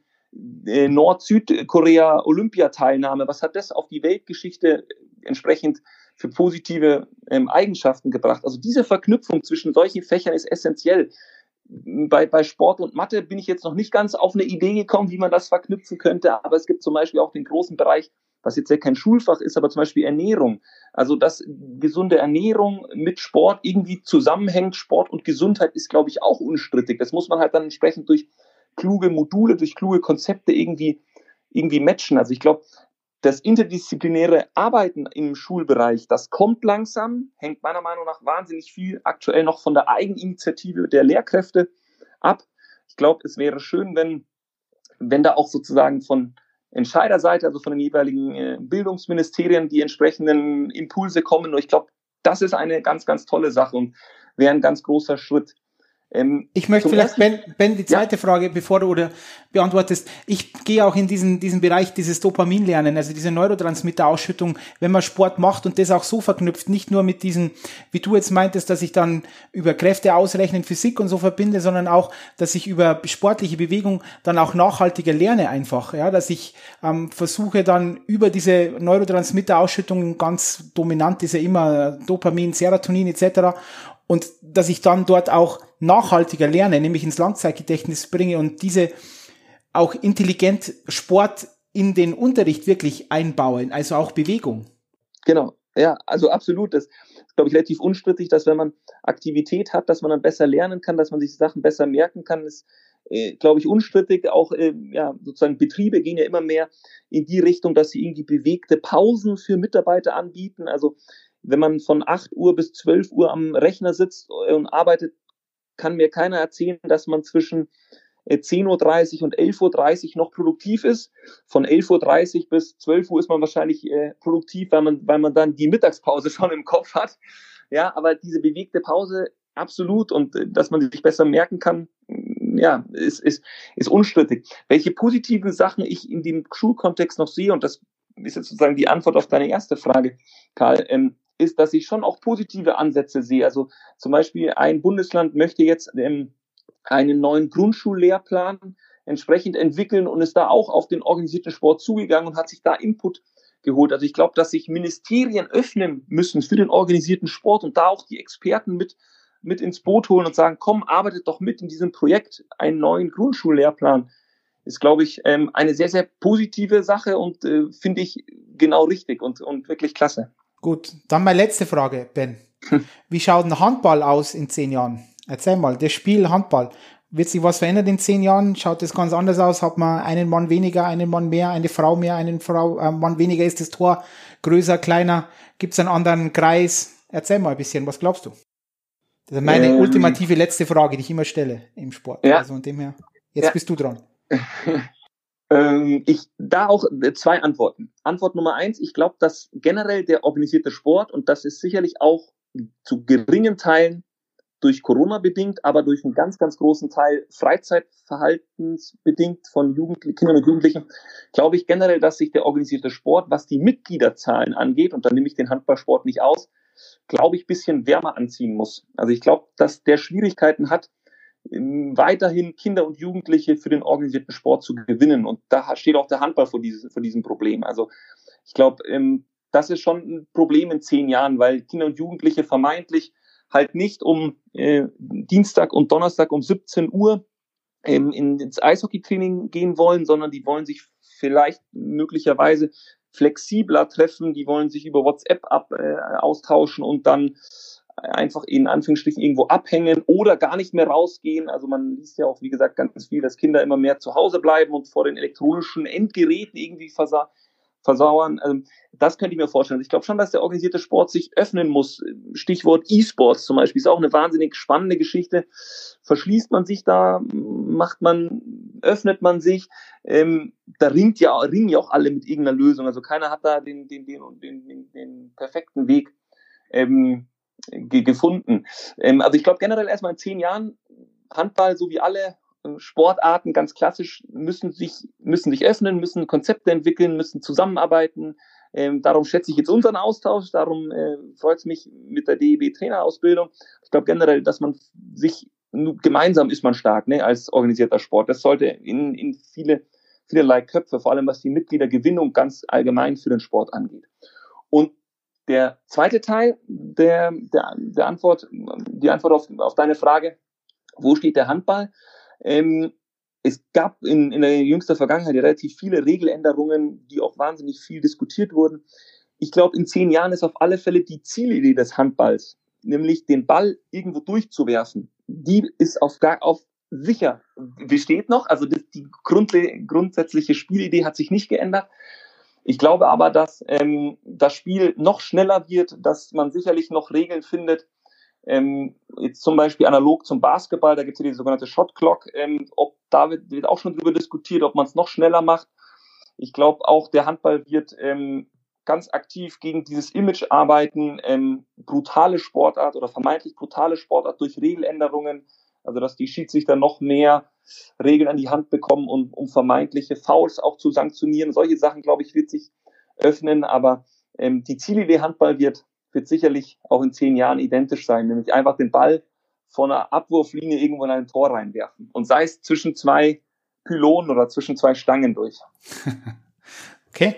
äh, Nord-Südkorea Olympiateilnahme. Was hat das auf die Weltgeschichte entsprechend für positive ähm, Eigenschaften gebracht. Also diese Verknüpfung zwischen solchen Fächern ist essentiell. Bei, bei Sport und Mathe bin ich jetzt noch nicht ganz auf eine Idee gekommen, wie man das verknüpfen könnte, aber es gibt zum Beispiel auch den großen Bereich, was jetzt ja kein Schulfach ist, aber zum Beispiel Ernährung. Also dass gesunde Ernährung mit Sport irgendwie zusammenhängt. Sport und Gesundheit ist, glaube ich, auch unstrittig. Das muss man halt dann entsprechend durch kluge Module, durch kluge Konzepte irgendwie irgendwie matchen. Also ich glaube, das interdisziplinäre Arbeiten im Schulbereich, das kommt langsam, hängt meiner Meinung nach wahnsinnig viel aktuell noch von der Eigeninitiative der Lehrkräfte ab. Ich glaube, es wäre schön, wenn, wenn da auch sozusagen von Entscheiderseite, also von den jeweiligen äh, Bildungsministerien, die entsprechenden Impulse kommen. Und ich glaube, das ist eine ganz, ganz tolle Sache und wäre ein ganz großer Schritt. Ähm, ich möchte vielleicht, Ben, ben, die zweite ja. Frage, bevor du oder beantwortest. Ich gehe auch in diesen, diesen Bereich dieses Dopaminlernen, also diese Neurotransmitterausschüttung, wenn man Sport macht und das auch so verknüpft, nicht nur mit diesen, wie du jetzt meintest, dass ich dann über Kräfte ausrechnen, Physik und so verbinde, sondern auch, dass ich über sportliche Bewegung dann auch nachhaltiger lerne einfach, ja, dass ich ähm, versuche dann über diese Neurotransmitterausschüttung ganz dominant ist ja immer Dopamin, Serotonin etc und dass ich dann dort auch nachhaltiger lerne, nämlich ins Langzeitgedächtnis bringe und diese auch intelligent Sport in den Unterricht wirklich einbaue, also auch Bewegung. Genau, ja, also absolut. Das ist, glaube ich, relativ unstrittig, dass wenn man Aktivität hat, dass man dann besser lernen kann, dass man sich Sachen besser merken kann, ist, äh, glaube ich, unstrittig. Auch, äh, ja, sozusagen Betriebe gehen ja immer mehr in die Richtung, dass sie irgendwie bewegte Pausen für Mitarbeiter anbieten. Also wenn man von 8 Uhr bis 12 Uhr am Rechner sitzt und arbeitet, kann mir keiner erzählen, dass man zwischen 10.30 äh, Uhr und 11.30 Uhr noch produktiv ist. Von 11.30 Uhr bis 12 Uhr ist man wahrscheinlich äh, produktiv, weil man, weil man dann die Mittagspause schon im Kopf hat. Ja, aber diese bewegte Pause absolut und äh, dass man sich besser merken kann, mm, ja, ist, ist, ist unstrittig. Welche positiven Sachen ich in dem Schulkontext noch sehe, und das ist jetzt sozusagen die Antwort auf deine erste Frage, Karl, ähm, ist, dass ich schon auch positive Ansätze sehe. Also zum Beispiel ein Bundesland möchte jetzt ähm, einen neuen Grundschullehrplan entsprechend entwickeln und ist da auch auf den organisierten Sport zugegangen und hat sich da Input geholt. Also ich glaube, dass sich Ministerien öffnen müssen für den organisierten Sport und da auch die Experten mit mit ins Boot holen und sagen, komm, arbeitet doch mit in diesem Projekt einen neuen Grundschullehrplan. Ist, glaube ich, ähm, eine sehr, sehr positive Sache und äh, finde ich genau richtig und, und wirklich klasse. Gut, dann meine letzte Frage, Ben. Wie schaut ein Handball aus in zehn Jahren? Erzähl mal, das Spiel Handball. Wird sich was verändern in zehn Jahren? Schaut das ganz anders aus? Hat man einen Mann weniger, einen Mann mehr, eine Frau mehr, einen Frau, äh, Mann weniger? Ist das Tor größer, kleiner? Gibt es einen anderen Kreis? Erzähl mal ein bisschen, was glaubst du? Das ist meine ähm, ultimative letzte Frage, die ich immer stelle im Sport. Ja. Also von dem her, jetzt ja. bist du dran. ähm, ich da auch äh, zwei Antworten. Antwort Nummer eins: Ich glaube, dass generell der organisierte Sport und das ist sicherlich auch zu geringen Teilen durch Corona bedingt, aber durch einen ganz, ganz großen Teil Freizeitverhaltensbedingt von Jugendlichen, Kindern und Jugendlichen, glaube ich generell, dass sich der organisierte Sport, was die Mitgliederzahlen angeht, und da nehme ich den Handballsport nicht aus, glaube ich, bisschen wärmer anziehen muss. Also ich glaube, dass der Schwierigkeiten hat, weiterhin Kinder und Jugendliche für den organisierten Sport zu gewinnen. Und da steht auch der Handball vor, dieses, vor diesem Problem. Also ich glaube, ähm, das ist schon ein Problem in zehn Jahren, weil Kinder und Jugendliche vermeintlich halt nicht um äh, Dienstag und Donnerstag um 17 Uhr ähm, ins Eishockeytraining gehen wollen, sondern die wollen sich vielleicht möglicherweise flexibler treffen, die wollen sich über WhatsApp ab, äh, austauschen und dann einfach in Anführungsstrichen irgendwo abhängen oder gar nicht mehr rausgehen. Also man liest ja auch, wie gesagt, ganz viel, dass Kinder immer mehr zu Hause bleiben und vor den elektronischen Endgeräten irgendwie versa versauern. Also das könnte ich mir vorstellen. Ich glaube schon, dass der organisierte Sport sich öffnen muss. Stichwort E-Sports zum Beispiel ist auch eine wahnsinnig spannende Geschichte. Verschließt man sich da, macht man, öffnet man sich. Ähm, da ringt ja, ringen ja auch alle mit irgendeiner Lösung. Also keiner hat da den, den, den, den, den, den perfekten Weg ähm, gefunden. Ähm, also ich glaube generell erstmal in zehn Jahren Handball, so wie alle Sportarten ganz klassisch müssen sich, müssen sich öffnen, müssen Konzepte entwickeln, müssen zusammenarbeiten. Ähm, darum schätze ich jetzt unseren Austausch, darum äh, freut es mich mit der DEB-Trainerausbildung. Ich glaube generell, dass man sich gemeinsam ist man stark, ne, als organisierter Sport. Das sollte in, in viele, vielerlei Köpfe, vor allem was die Mitgliedergewinnung ganz allgemein für den Sport angeht. Der zweite Teil der, der, der Antwort, die Antwort auf, auf deine Frage, wo steht der Handball? Ähm, es gab in, in der jüngsten Vergangenheit relativ viele Regeländerungen, die auch wahnsinnig viel diskutiert wurden. Ich glaube, in zehn Jahren ist auf alle Fälle die Zielidee des Handballs, nämlich den Ball irgendwo durchzuwerfen, die ist auf, gar, auf sicher besteht noch. Also das, die Grund, grundsätzliche Spielidee hat sich nicht geändert. Ich glaube aber, dass ähm, das Spiel noch schneller wird, dass man sicherlich noch Regeln findet, ähm, jetzt zum Beispiel analog zum Basketball, da gibt es ja die sogenannte Shot Clock. Ähm, ob da wird, wird auch schon drüber diskutiert, ob man es noch schneller macht. Ich glaube auch, der Handball wird ähm, ganz aktiv gegen dieses Image arbeiten, ähm, brutale Sportart oder vermeintlich brutale Sportart durch Regeländerungen, also dass die Schiedsrichter noch mehr Regeln an die Hand bekommen, um, um vermeintliche Fouls auch zu sanktionieren. Solche Sachen, glaube ich, wird sich öffnen, aber ähm, die Zielidee Handball wird wird sicherlich auch in zehn Jahren identisch sein, nämlich einfach den Ball von einer Abwurflinie irgendwo in ein Tor reinwerfen. Und sei es zwischen zwei Pylonen oder zwischen zwei Stangen durch. okay.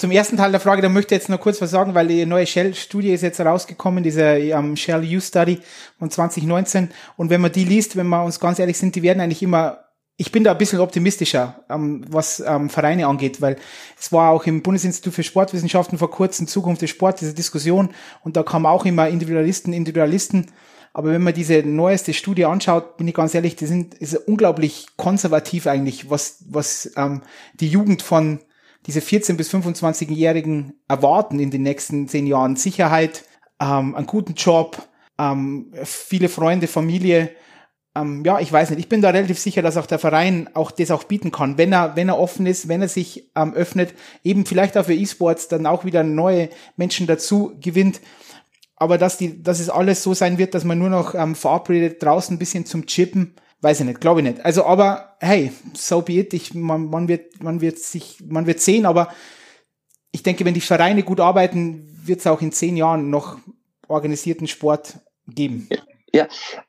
Zum ersten Teil der Frage, da möchte ich jetzt noch kurz was sagen, weil die neue Shell-Studie ist jetzt rausgekommen, diese um, Shell Use Study von 2019. Und wenn man die liest, wenn wir uns ganz ehrlich sind, die werden eigentlich immer ich bin da ein bisschen optimistischer, ähm, was ähm, Vereine angeht, weil es war auch im Bundesinstitut für Sportwissenschaften vor kurzem Zukunft des Sports, diese Diskussion, und da kamen auch immer Individualisten, Individualisten. Aber wenn man diese neueste Studie anschaut, bin ich ganz ehrlich, die sind ist unglaublich konservativ eigentlich, was, was ähm, die Jugend von diese 14- bis 25-Jährigen erwarten in den nächsten zehn Jahren. Sicherheit, ähm, einen guten Job, ähm, viele Freunde, Familie ähm, ja, ich weiß nicht. Ich bin da relativ sicher, dass auch der Verein auch das auch bieten kann, wenn er, wenn er offen ist, wenn er sich ähm, öffnet, eben vielleicht auch für E-Sports dann auch wieder neue Menschen dazu gewinnt. Aber dass die, dass es alles so sein wird, dass man nur noch ähm, verabredet draußen ein bisschen zum Chippen, weiß ich nicht, glaube ich nicht. Also, aber hey, so be it. Ich, man, man wird, man wird sich, man wird sehen, aber ich denke, wenn die Vereine gut arbeiten, wird es auch in zehn Jahren noch organisierten Sport geben. Ja. Ja,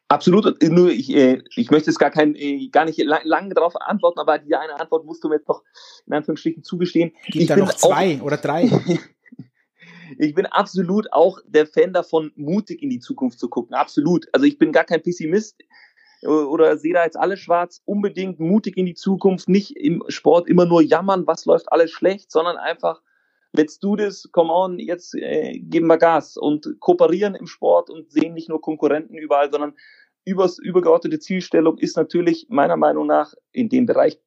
absolut. Nur ich, äh, ich möchte jetzt gar kein, äh, gar nicht lang, lange darauf antworten, aber die eine Antwort musst du mir jetzt noch in Anführungsstrichen zugestehen. Gibt ich da noch zwei oder drei? ich bin absolut auch der Fan davon, mutig in die Zukunft zu gucken. Absolut. Also ich bin gar kein Pessimist oder sehe da jetzt alles schwarz. Unbedingt mutig in die Zukunft, nicht im Sport immer nur jammern, was läuft alles schlecht, sondern einfach let's do this, come on, jetzt äh, geben wir Gas und kooperieren im Sport und sehen nicht nur Konkurrenten überall, sondern übers übergeordnete Zielstellung ist natürlich meiner Meinung nach in dem Bereich,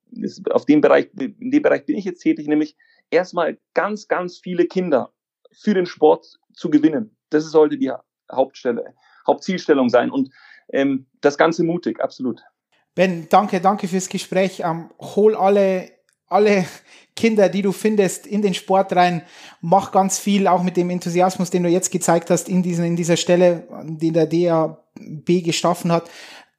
auf dem Bereich, in dem Bereich bin ich jetzt tätig, nämlich erstmal ganz, ganz viele Kinder für den Sport zu gewinnen. das sollte die Hauptstelle, Hauptzielstellung sein. Und ähm, das Ganze mutig, absolut. Ben, danke, danke fürs Gespräch. Ähm, hol alle, alle Kinder, die du findest, in den Sport rein. Mach ganz viel, auch mit dem Enthusiasmus, den du jetzt gezeigt hast, in, diesen, in dieser Stelle, die der DAB geschaffen hat.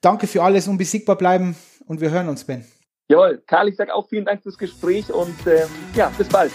Danke für alles, unbesiegbar bleiben und wir hören uns, Ben. Jawohl, Karl, ich sage auch vielen Dank fürs Gespräch und ähm, ja, bis bald.